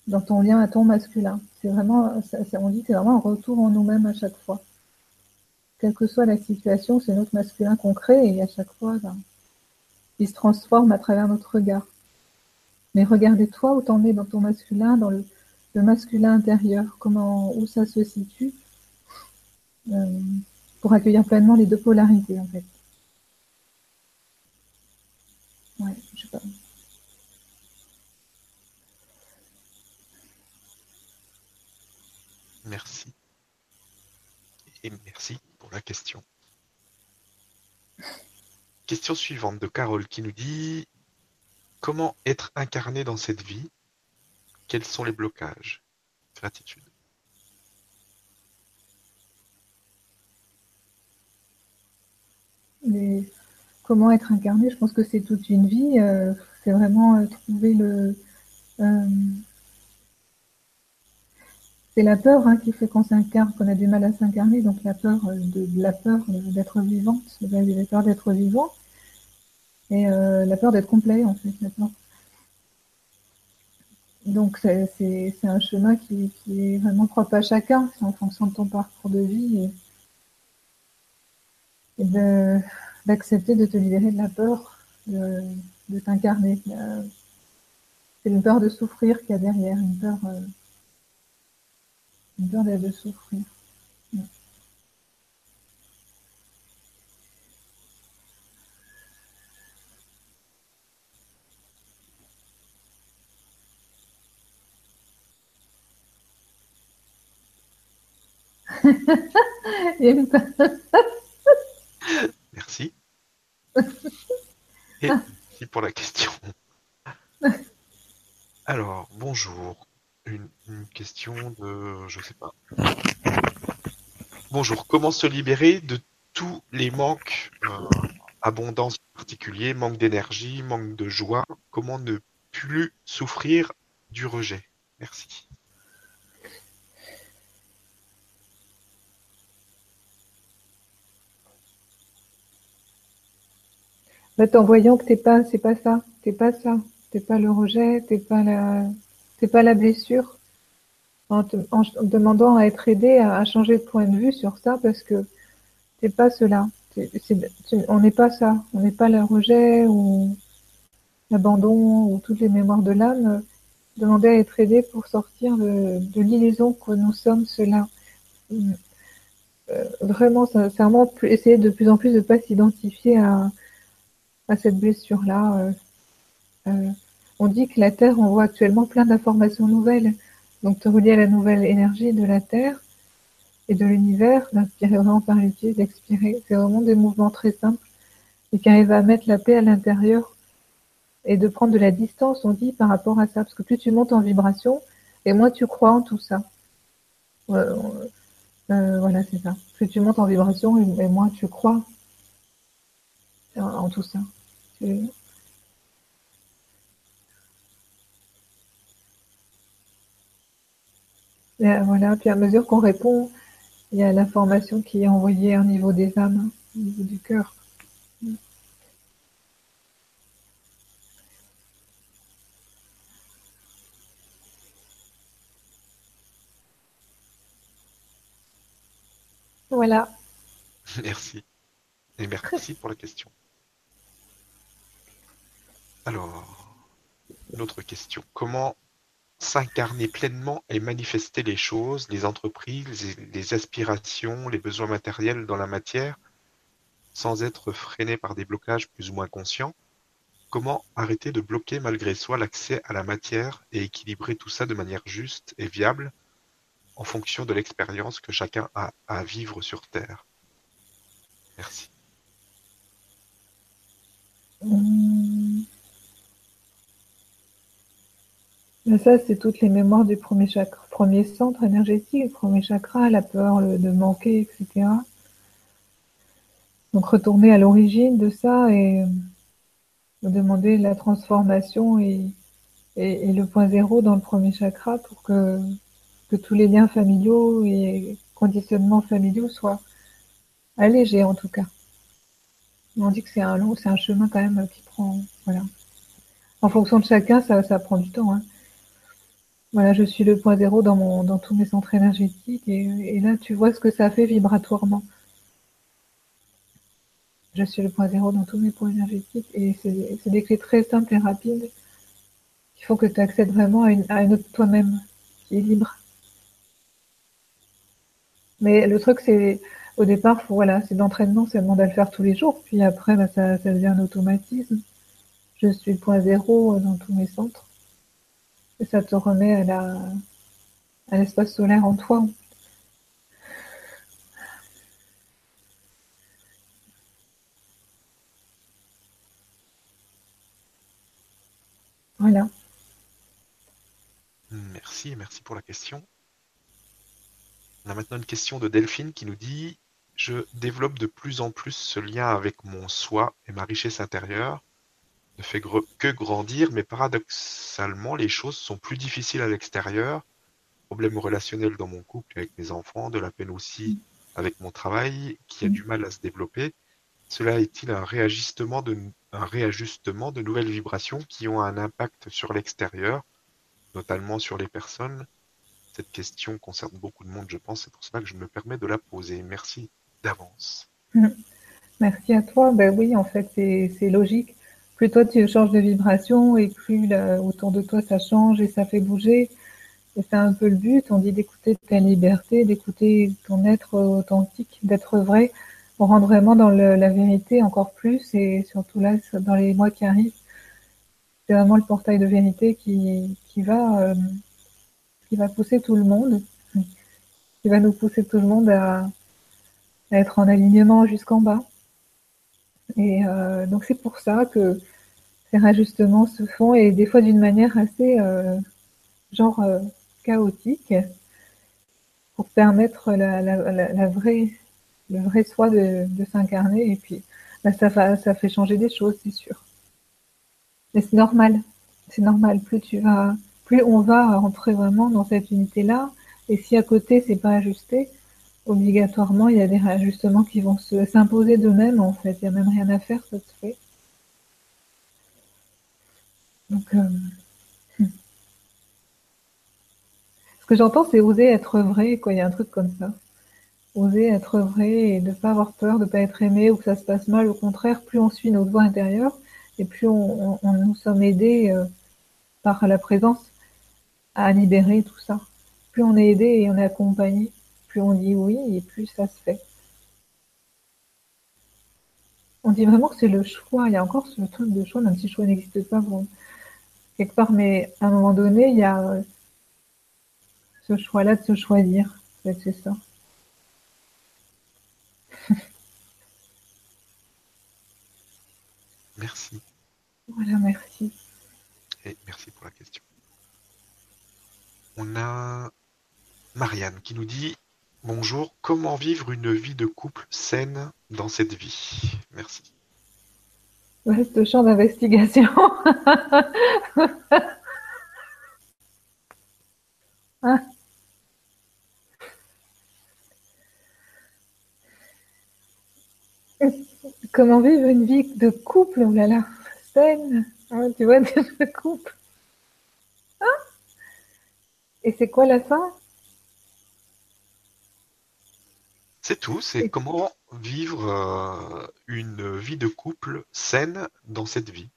dans ton lien à ton masculin. C'est vraiment, on dit, c'est vraiment un retour en nous-mêmes à chaque fois. Quelle que soit la situation, c'est notre masculin qu'on crée et à chaque fois, ben, il se transforme à travers notre regard. Mais regardez toi où t'en es dans ton masculin, dans le, le masculin intérieur, comment, où ça se situe, euh, pour accueillir pleinement les deux polarités, en fait. Ouais, je sais pas. Merci. Et merci pour la question. Question suivante de Carole qui nous dit Comment être incarné dans cette vie? Quels sont les blocages? Gratitude. Comment être incarné Je pense que c'est toute une vie. Euh, c'est vraiment euh, trouver le. Euh, c'est la peur hein, qui fait qu'on s'incarne, qu'on a du mal à s'incarner. Donc la peur de, la peur d'être vivante, la peur d'être vivant, et la peur d'être complet en fait. maintenant. Donc c'est un chemin qui, est vraiment propre à chacun, en fonction de ton parcours de vie et, d'accepter de, te libérer de la peur de, t'incarner. C'est une peur de souffrir qu'il y a derrière, une peur, euh, une peur de souffrir. Merci. Et merci pour la question. Alors, bonjour. Une, question de... je sais pas. Bonjour. Comment se libérer de tous les manques, euh, abondance particulier, manque d'énergie, manque de joie? Comment ne plus souffrir du rejet? Merci. En voyant que t'es pas, c'est pas ça, t'es pas ça, t'es pas le rejet, t'es pas la, t'es pas la blessure. En, te, en, demandant à être aidé à, changer de point de vue sur ça parce que t'es pas cela. on n'est pas ça, on n'est pas le rejet ou l'abandon ou toutes les mémoires de l'âme. Demander à être aidé pour sortir de, de l'illusion que nous sommes cela. Euh, vraiment, sincèrement, essayer de plus en plus de pas s'identifier à à cette blessure-là. Euh, euh, on dit que la Terre envoie actuellement plein d'informations nouvelles. Donc, te relier à la nouvelle énergie de la Terre et de l'univers, d'inspirer vraiment par les pieds, d'expirer. C'est vraiment des mouvements très simples et qui arrivent à mettre la paix à l'intérieur et de prendre de la distance, on dit, par rapport à ça. Parce que plus tu montes en vibration, et moins tu crois en tout ça. Euh, voilà, c'est ça. Plus tu montes en vibration, et moins tu crois en tout ça. Voilà, puis à mesure qu'on répond, il y a l'information qui est envoyée au niveau des âmes, au niveau du cœur. Voilà. Merci. Et merci pour la question. Alors, une autre question. Comment s'incarner pleinement et manifester les choses, les entreprises, les aspirations, les besoins matériels dans la matière, sans être freiné par des blocages plus ou moins conscients? Comment arrêter de bloquer malgré soi l'accès à la matière et équilibrer tout ça de manière juste et viable en fonction de l'expérience que chacun a à vivre sur Terre? Merci. Hum. Ça, c'est toutes les mémoires du premier chakra, premier centre énergétique, premier chakra, la peur de manquer, etc. Donc retourner à l'origine de ça et euh, demander la transformation et, le point zéro dans le premier chakra pour que, que tous les liens familiaux et conditionnements familiaux soient allégés en tout cas. On dit que c'est un long, c'est un chemin quand même qui prend, voilà. En fonction de chacun, ça, ça prend du temps. Hein. Voilà, je suis le point zéro dans, tous mes centres énergétiques et, là, tu vois ce que ça fait vibratoirement. Je suis le point zéro dans tous mes points énergétiques et c'est des clés très simples et rapides. Il faut que tu accèdes vraiment à une, autre toi-même qui est libre. Mais le truc, c'est au départ, voilà, c'est d'entraînement, c'est demande à le faire tous les jours. Puis après, bah, ça, ça devient un automatisme. Je suis le point zéro dans tous mes centres. Et ça te remet à la, à l'espace solaire en toi. Voilà. Merci, merci pour la question. On a maintenant une question de Delphine qui nous dit Je développe de plus en plus ce lien avec mon soi et ma richesse intérieure ne fait que grandir, mais paradoxalement, les choses sont plus difficiles à l'extérieur. Problèmes relationnels dans mon couple avec mes enfants, de la peine aussi avec mon travail qui a du mal à se développer. Cela est-il un réajustement de, réajustement de nouvelles vibrations qui ont un impact sur l'extérieur, notamment sur les personnes? Cette question concerne beaucoup de monde, je pense, c'est pour cela que je me permets de la poser. Merci d'avance. Merci à toi. Ben oui, en fait, c'est logique plus toi tu changes de vibration et plus autour de toi ça change et ça fait bouger. Et c'est un peu le but. On dit d'écouter ta liberté, d'écouter ton être authentique, d'être vrai, pour rendre vraiment dans la vérité encore plus et surtout là dans les mois qui arrivent. C'est vraiment le portail de vérité qui, qui va euh, qui va pousser tout le monde, qui va nous pousser tout le monde à, à être en alignement jusqu'en bas. Et euh, donc c'est pour ça que ces rajustements se font et des fois d'une manière assez euh, genre euh, chaotique pour permettre la, la, la, vraie, le vrai soi de, de s'incarner et puis bah, ça, ça fait changer des choses, c'est sûr. Mais c'est normal, c'est normal. Plus tu vas, plus on va rentrer vraiment dans cette unité-là. Et si à côté c'est pas ajusté, obligatoirement il y a des réajustements qui vont se s'imposer d'eux-mêmes en fait. Il y a même rien à faire, ça se fait. Donc, euh, hmm. ce que j'entends, c'est oser être vrai, quoi. Il y a un truc comme ça. Oser être vrai et de pas avoir peur de pas être aimé ou que ça se passe mal. Au contraire, plus on suit notre voix intérieure et plus on, nous sommes aidés euh, par la présence à libérer tout ça. Plus on est aidé et on est accompagné, plus on dit oui et plus ça se fait. On dit vraiment que c'est le choix. Il y a encore ce truc de choix, même si choix n'existe pas quelque part, mais à un moment donné, il y a euh, ce choix-là de se choisir. C'est ça. Merci. Voilà, merci. Et merci pour la question. On a Marianne qui nous dit Bonjour, comment vivre une vie de couple saine dans cette vie? Merci. Vaste champ d'investigation. Hein Comment vivre une vie de couple, oh là là, saine, hein, tu vois, de couple. Hein? Et c'est quoi la fin? C'est tout, c'est comment vivre euh, une vie de couple saine dans cette vie.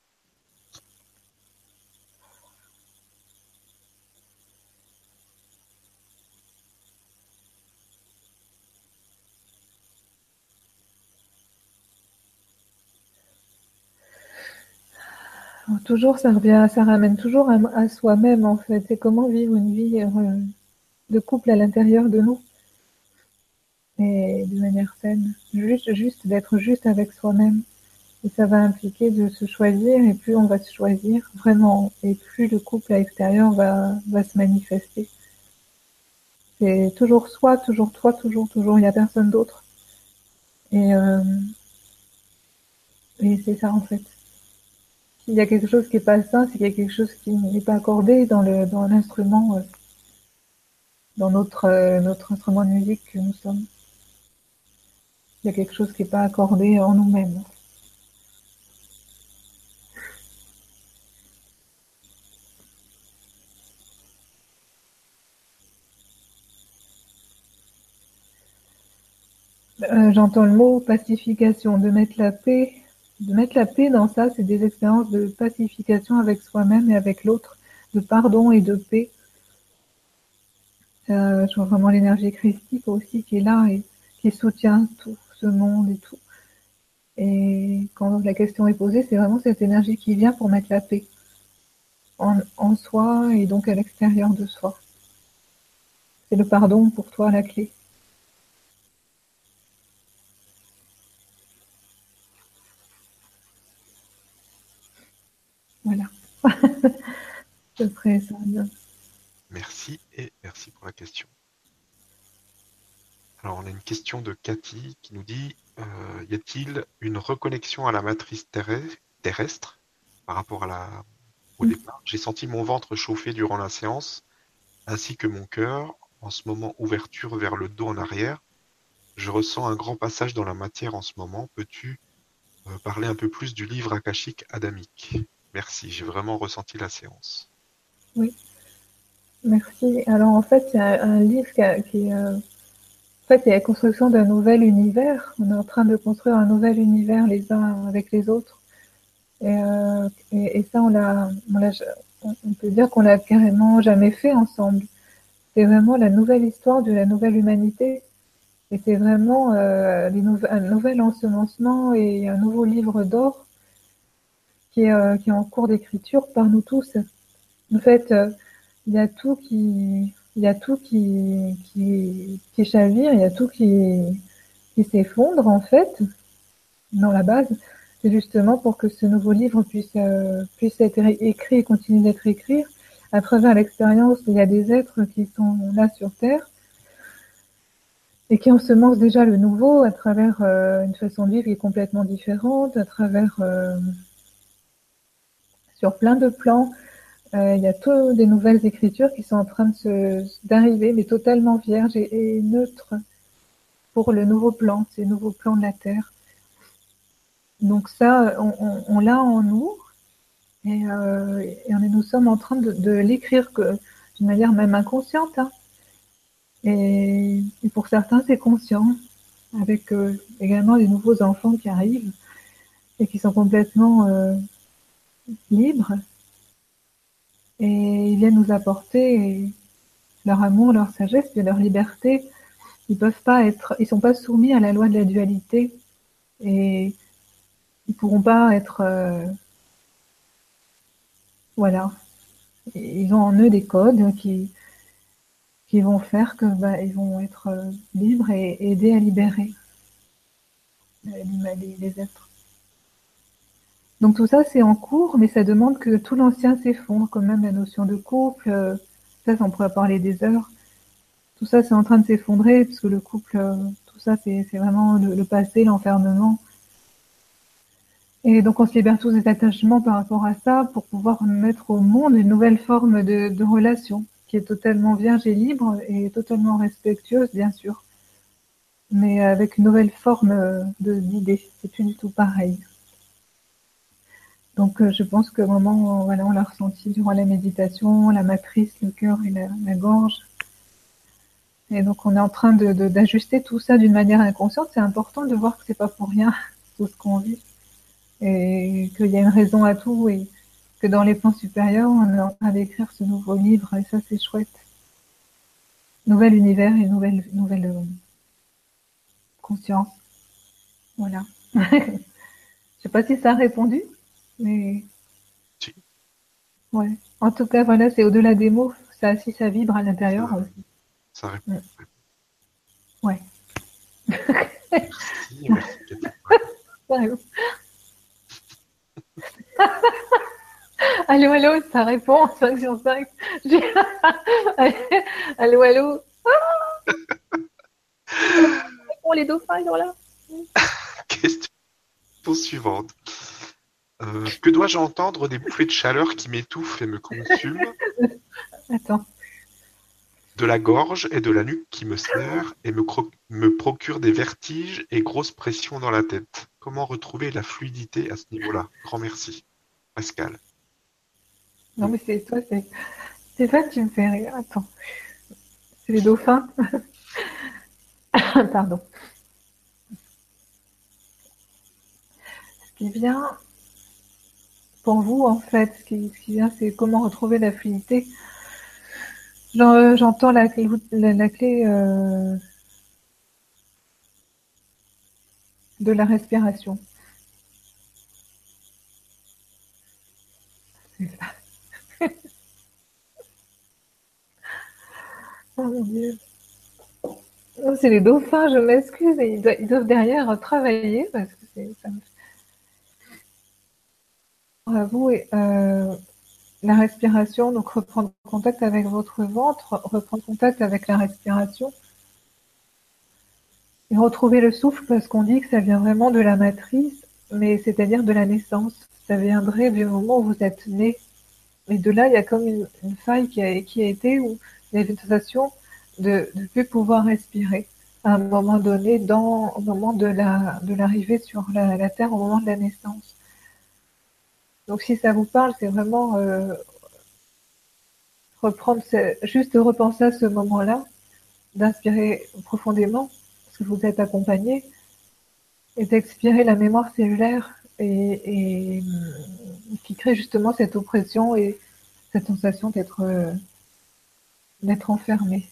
Toujours, ça revient, ça ramène toujours à, soi-même en fait. C'est comment vivre une vie euh, de couple à l'intérieur de nous et de manière saine. Juste, juste d'être juste avec soi-même. Et ça va impliquer de se choisir et plus on va se choisir vraiment et plus le couple à l'extérieur va, va se manifester. C'est toujours soi, toujours toi, toujours, toujours. Il n'y a personne d'autre. Et, euh, et c'est ça en fait. S'il y a quelque chose qui est pas sain, s'il y a quelque chose qui n'est pas accordé dans le dans l'instrument, euh, dans notre euh, notre instrument de musique que nous sommes, il y a quelque chose qui n'est pas accordé en nous-mêmes. Euh, j'entends le mot pacification, de mettre la paix de mettre la paix dans ça, c'est des expériences de pacification avec soi-même et avec l'autre, de pardon et de paix. Euh, je vois vraiment l'énergie christique aussi qui est là et qui soutient tout ce monde et tout. Et quand la question est posée, c'est vraiment cette énergie qui vient pour mettre la paix en, soi et donc à l'extérieur de soi. C'est le pardon pour toi la clé. Voilà. Ce serait ça. Merci et merci pour la question. Alors, on a une question de Cathy qui nous dit euh, Y a-t-il une reconnexion à la matrice terrestre par rapport à la... au mm. départ? J'ai senti mon ventre chauffer durant la séance, ainsi que mon cœur. En ce moment, ouverture vers le dos en arrière. Je ressens un grand passage dans la matière en ce moment. Peux-tu euh, parler un peu plus du livre akashique adamique? Merci, j'ai vraiment ressenti la séance. Oui, merci. Alors en fait, il y a un livre qui, euh, en fait, il y a la construction d'un nouvel univers. On est en train de construire un nouvel univers les uns avec les autres. Et, euh, ça, on l'a, on, on peut dire qu'on l'a carrément jamais fait ensemble. C'est vraiment la nouvelle histoire de la nouvelle humanité. Et c'est vraiment euh, un nouvel ensemencement et un nouveau livre d'or euh, qui est, en cours d'écriture par nous tous. En fait, euh, il y a tout qui, il y a tout qui, qui, qui chavire, il y a tout qui, qui s'effondre en fait dans la base. c'est justement pour que ce nouveau livre puisse, euh, puisse être écrit et continuer d'être écrit à travers l'expérience. Il y a des êtres qui sont là sur Terre et qui ensemencent déjà le nouveau à travers euh, une façon de vivre qui est complètement différente, à travers euh, sur plein de plans. Euh, il y a toutes des nouvelles écritures qui sont en train d'arriver, mais totalement vierges et, neutres pour le nouveau plan, ces nouveaux plans de la Terre. Donc ça, on, on, l'a en nous et, euh, nous sommes en train de, l'écrire d'une manière même inconsciente. Hein. Et, pour certains, c'est conscient, avec euh, également des nouveaux enfants qui arrivent et qui sont complètement libres et ils viennent nous apporter leur amour, leur sagesse et leur liberté. Ils peuvent pas être, ils sont pas soumis à la loi de la dualité et ils pourront pas être, euh, voilà. Ils ont en eux des codes qui qui vont faire que bah, ils vont être euh, libres et aider à libérer les, les êtres. Donc tout ça, c'est en cours, mais ça demande que tout l'ancien s'effondre, comme même la notion de couple. Euh, ça, on pourrait parler des heures. Tout ça, c'est en train de s'effondrer, parce que le couple, euh, tout ça, c'est vraiment le, passé, l'enfermement. Et donc, on se libère tous des attachements par rapport à ça pour pouvoir mettre au monde une nouvelle forme de, de relation qui est totalement vierge et libre et totalement respectueuse, bien sûr. Mais avec une nouvelle forme euh, d'idée. C'est plus du tout pareil. Donc, euh, je pense que vraiment, voilà, on l'a ressenti durant la méditation, la matrice, le cœur et la, gorge. Et donc, on est en train d'ajuster tout ça d'une manière inconsciente. C'est important de voir que c'est pas pour rien tout ce qu'on vit et qu'il y a une raison à tout et que dans les plans supérieurs, on est en train d'écrire ce nouveau livre et ça, c'est chouette. Nouvel univers et nouvelle, nouvelle euh, conscience. Voilà. Je sais pas si ça a répondu. Mais. Ouais. En tout cas, voilà, c'est au-delà des mots. Ça, si ça vibre à l'intérieur. Ça, répond. Ouais. allô, allô, ça répond 5 sur 5. allô, allô. Pour les dauphins, ils sont là. Question suivante. Euh, que dois-je entendre des bouffées de chaleur qui m'étouffent et me consument Attends. De la gorge et de la nuque qui me serrent et me, me procurent des vertiges et grosses pressions dans la tête. Comment retrouver la fluidité à ce niveau-là? Grand merci. Pascal. Non mais c'est toi, c'est, c'est toi qui me fais rire. Attends. C'est les dauphins. Pardon. Ce qui vient, pour vous, en fait, ce qui, vient, c'est comment retrouver la fluidité. Euh, j'entends la, la, clé euh, de la respiration. C'est ça. oh mon Dieu. Oh, c'est les dauphins, je m'excuse, ils, doivent derrière travailler parce que ça me à vous. Euh, la respiration, donc reprendre contact avec votre ventre, reprendre contact avec la respiration. Et retrouver le souffle parce qu'on dit que ça vient vraiment de la matrice, mais c'est-à-dire de la naissance. Ça viendrait du moment où vous êtes né. Et de là, il y a comme une, faille qui a, été où il y a une sensation de ne plus pouvoir respirer à un moment donné, dans, au moment de la de l'arrivée sur la Terre, au moment de la naissance. Donc si ça vous parle, c'est vraiment euh, reprendre, juste repenser à ce moment-là, d'inspirer profondément, parce que vous êtes accompagné, et d'expirer la mémoire cellulaire et, qui crée justement cette oppression et cette sensation d'être euh, d'être enfermé.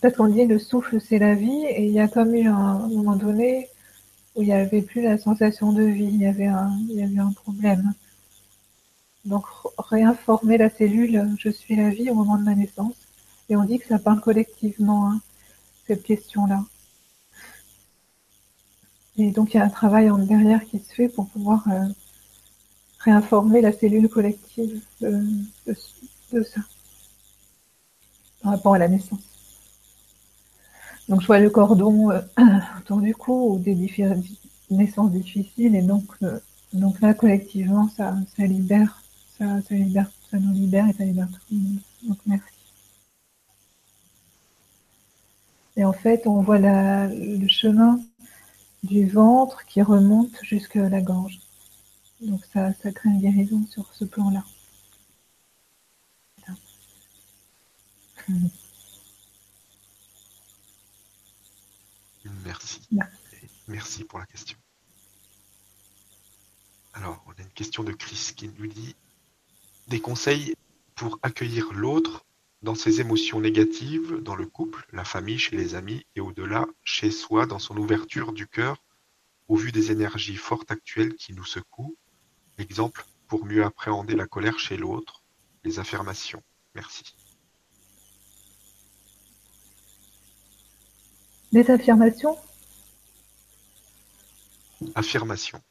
Parce qu'on dit le souffle, c'est la vie, et il y a comme eu un, moment donné où il n'y avait plus la sensation de vie, il y avait un, il y avait un problème. Donc réinformer la cellule, je suis la vie au moment de ma naissance, Et on dit que ça parle collectivement, hein, cette question-là. Et donc il y a un travail en derrière qui se fait pour pouvoir euh, réinformer la cellule collective de, ça, par rapport à la naissance. Donc vois le cordon euh, autour du cou ou des naissances difficiles et donc euh, donc là collectivement ça, ça libère, ça, ça ça nous libère et ça libère tout le monde. Donc merci. Et en fait, on voit le chemin du ventre qui remonte jusqu'à la gorge. Donc ça, ça crée une guérison sur ce plan-là. Merci. Merci pour la question. Alors, on a une question de Chris qui nous dit des conseils pour accueillir l'autre dans ses émotions négatives, dans le couple, la famille, chez les amis et au-delà, chez soi, dans son ouverture du cœur, au vu des énergies fortes actuelles qui nous secouent. Exemple, pour mieux appréhender la colère chez l'autre, les affirmations. Merci. Des affirmations? Affirmations.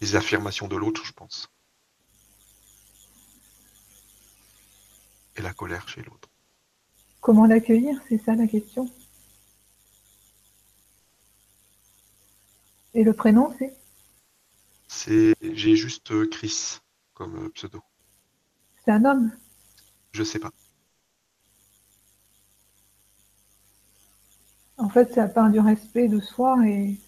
Les affirmations de l'autre, je pense. et la colère chez l'autre. Comment l'accueillir? C'est ça la question. Et le prénom, c'est? C'est j'ai juste Chris comme pseudo. C'est un homme? Je sais pas. En fait, ça part du respect de soi et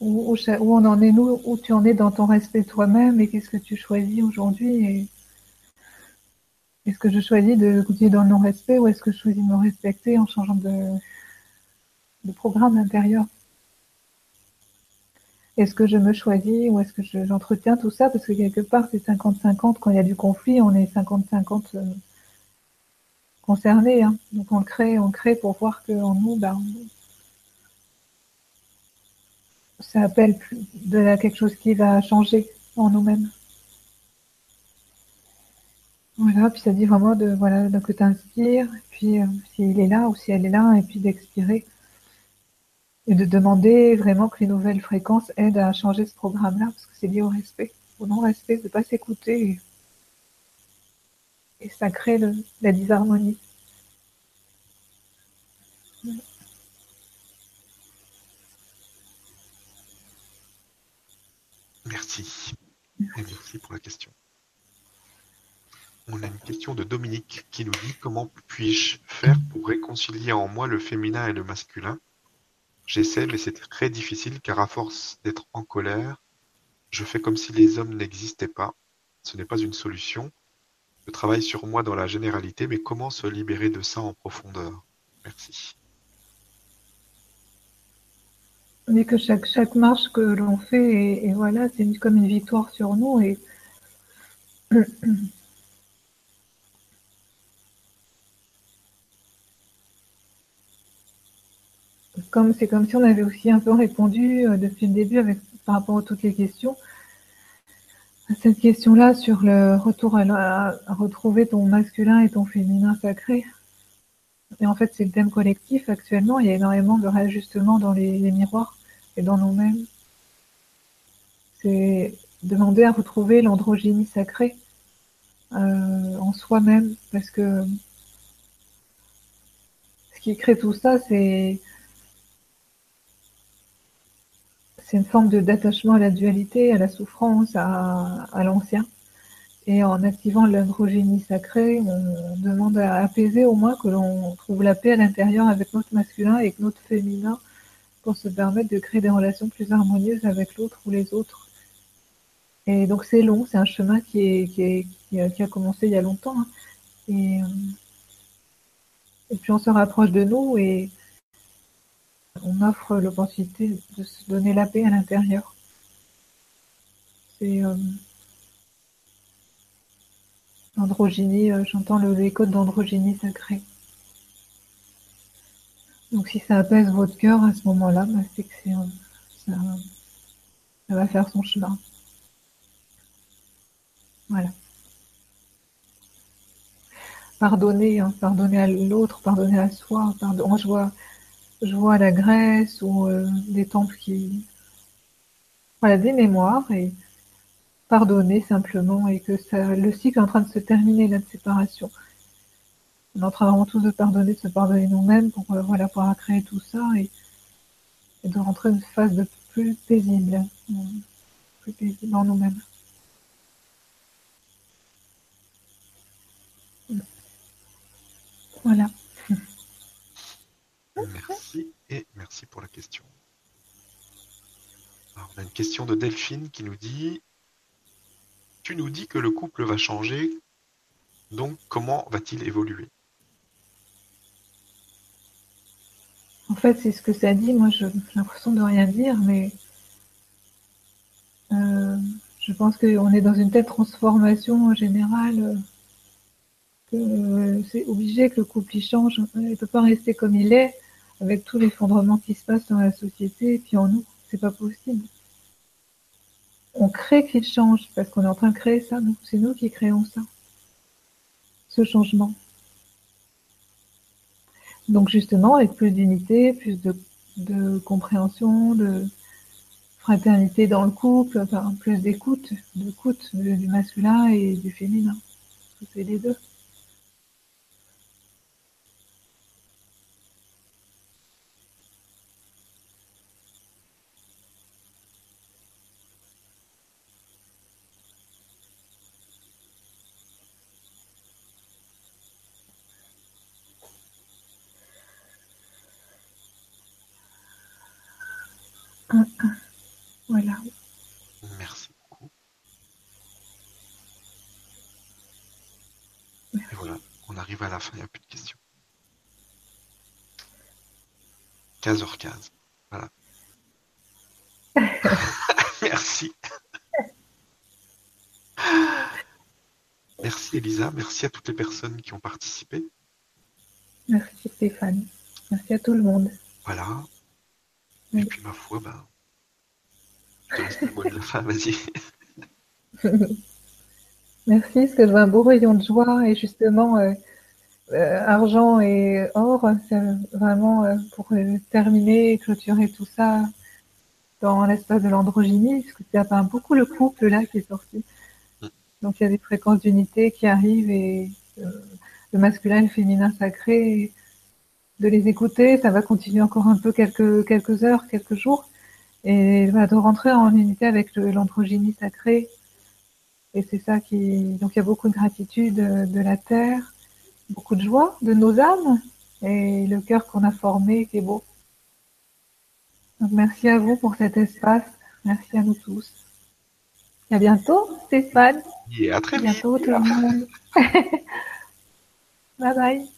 où, on en est nous, où tu en es dans ton respect toi-même et qu'est-ce que tu choisis aujourd'hui est-ce que je choisis de continuer dans le non-respect ou est-ce que je choisis de me respecter en changeant de, programme intérieur? Est-ce que je me choisis ou est-ce que j'entretiens tout ça? Parce que quelque part, c'est 50-50. Quand il y a du conflit, on est 50-50 euh, concernés. Hein. Donc on crée, on crée pour voir qu'en nous, ben, ça appelle de quelque chose qui va changer en nous-mêmes. Voilà, puis ça dit vraiment de voilà que tu inspires, puis euh, s'il est là ou si elle est là, et puis d'expirer. Et de demander vraiment que les nouvelles fréquences aident à changer ce programme-là, parce que c'est lié au respect, au non-respect, de pas s'écouter. Ça crée la disharmonie. Merci. merci pour la question. On a une question de Dominique qui nous dit comment puis-je faire pour réconcilier en moi le féminin et le masculin? J'essaie, mais c'est très difficile car à force d'être en colère, je fais comme si les hommes n'existaient pas. Ce n'est pas une solution. Je travaille sur moi dans la généralité, mais comment se libérer de ça en profondeur? Merci. Mais que chaque, chaque marche que l'on fait, et, voilà, c'est comme une victoire sur nous. Et c'est comme si on avait aussi un peu répondu euh, depuis le début avec par rapport à toutes les questions. Cette question-là sur le retour à, retrouver ton masculin et ton féminin sacré. Et en fait, c'est le thème collectif actuellement. Il y a énormément de réajustements dans les, miroirs et dans nous-mêmes. C'est demander à retrouver l'androgynie sacrée euh, en soi-même, parce que ce qui crée tout ça, c'est c'est une forme de d'attachement à la dualité, à la souffrance, à, l'ancien. Et en activant l'androgénie sacrée, on demande à apaiser au moins que l'on trouve la paix à l'intérieur avec notre masculin et notre féminin pour se permettre de créer des relations plus harmonieuses avec l'autre ou les autres. Et donc c'est long, c'est un chemin qui, est, qui, a, commencé il y a longtemps. Hein. Et, euh, et puis on se rapproche de nous et on offre l'opportunité de se donner la paix à l'intérieur. C'est euh, androgynie, euh, j'entends le l'écho d'androgynie sacrée. Donc si ça apaise votre cœur à ce moment-là, bah, c'est que euh, ça, ça va faire son chemin. Voilà. pardonner, hein, pardonner à l'autre, pardonner à soi. Pardon. je vois, je vois la Grèce ou euh, des temples qui, voilà, des mémoires et pardonner simplement et que ça, le cycle est en train de se terminer là de séparation. On est en train vraiment tous de pardonner, de se pardonner nous-mêmes pour euh, voilà pouvoir créer tout ça et, de rentrer une phase de plus paisible, plus paisible en nous-mêmes. Voilà. Merci et merci pour la question. Alors, on a une question de Delphine qui nous dit Tu nous dis que le couple va changer, donc comment va-t-il évoluer? En fait, c'est ce que ça dit. Moi, j'ai l'impression de rien dire, mais euh, je pense qu'on est dans une telle transformation générale euh, que c'est obligé que le couple y change. Il ne peut pas rester comme il est avec tout l'effondrement qui se passe dans la société et puis en nous. C'est pas possible. On crée qu'il change parce qu'on est en train de créer ça. C'est nous qui créons ça. Ce changement. Donc justement, avec plus d'unité, plus de, compréhension, de fraternité dans le couple, enfin, plus d'écoute, d'écoute du masculin et du féminin. C'est les deux. Voilà. Merci beaucoup. Et voilà, on arrive à la fin, il n'y a plus de questions. 15h15. Voilà. merci. Merci Elisa, merci à toutes les personnes qui ont participé. Merci Stéphane. Merci à tout le monde. Voilà. Et puis ma foi, ben, je te laisse le mot de la fin, vas-y. Merci, parce que je vois un beau rayon de joie et justement, euh, argent et or, c'est vraiment euh, pour terminer et clôturer tout ça dans l'espace de l'androgynie, parce que ça peint beaucoup le couple là qui est sorti. Donc il y a des fréquences d'unité qui arrivent et le masculin et le féminin sacré de les écouter. Ça va continuer encore un peu quelques, quelques heures, quelques jours. Et de rentrer en unité avec l'androgynie sacrée. Et c'est ça qui. Donc il y a beaucoup de gratitude de la terre, beaucoup de joie de nos âmes et le cœur qu'on a formé qui est beau. Donc merci à vous pour cet espace. Merci à nous tous. Et à bientôt, Stéphane. Et à très bientôt tout le monde. bye bye.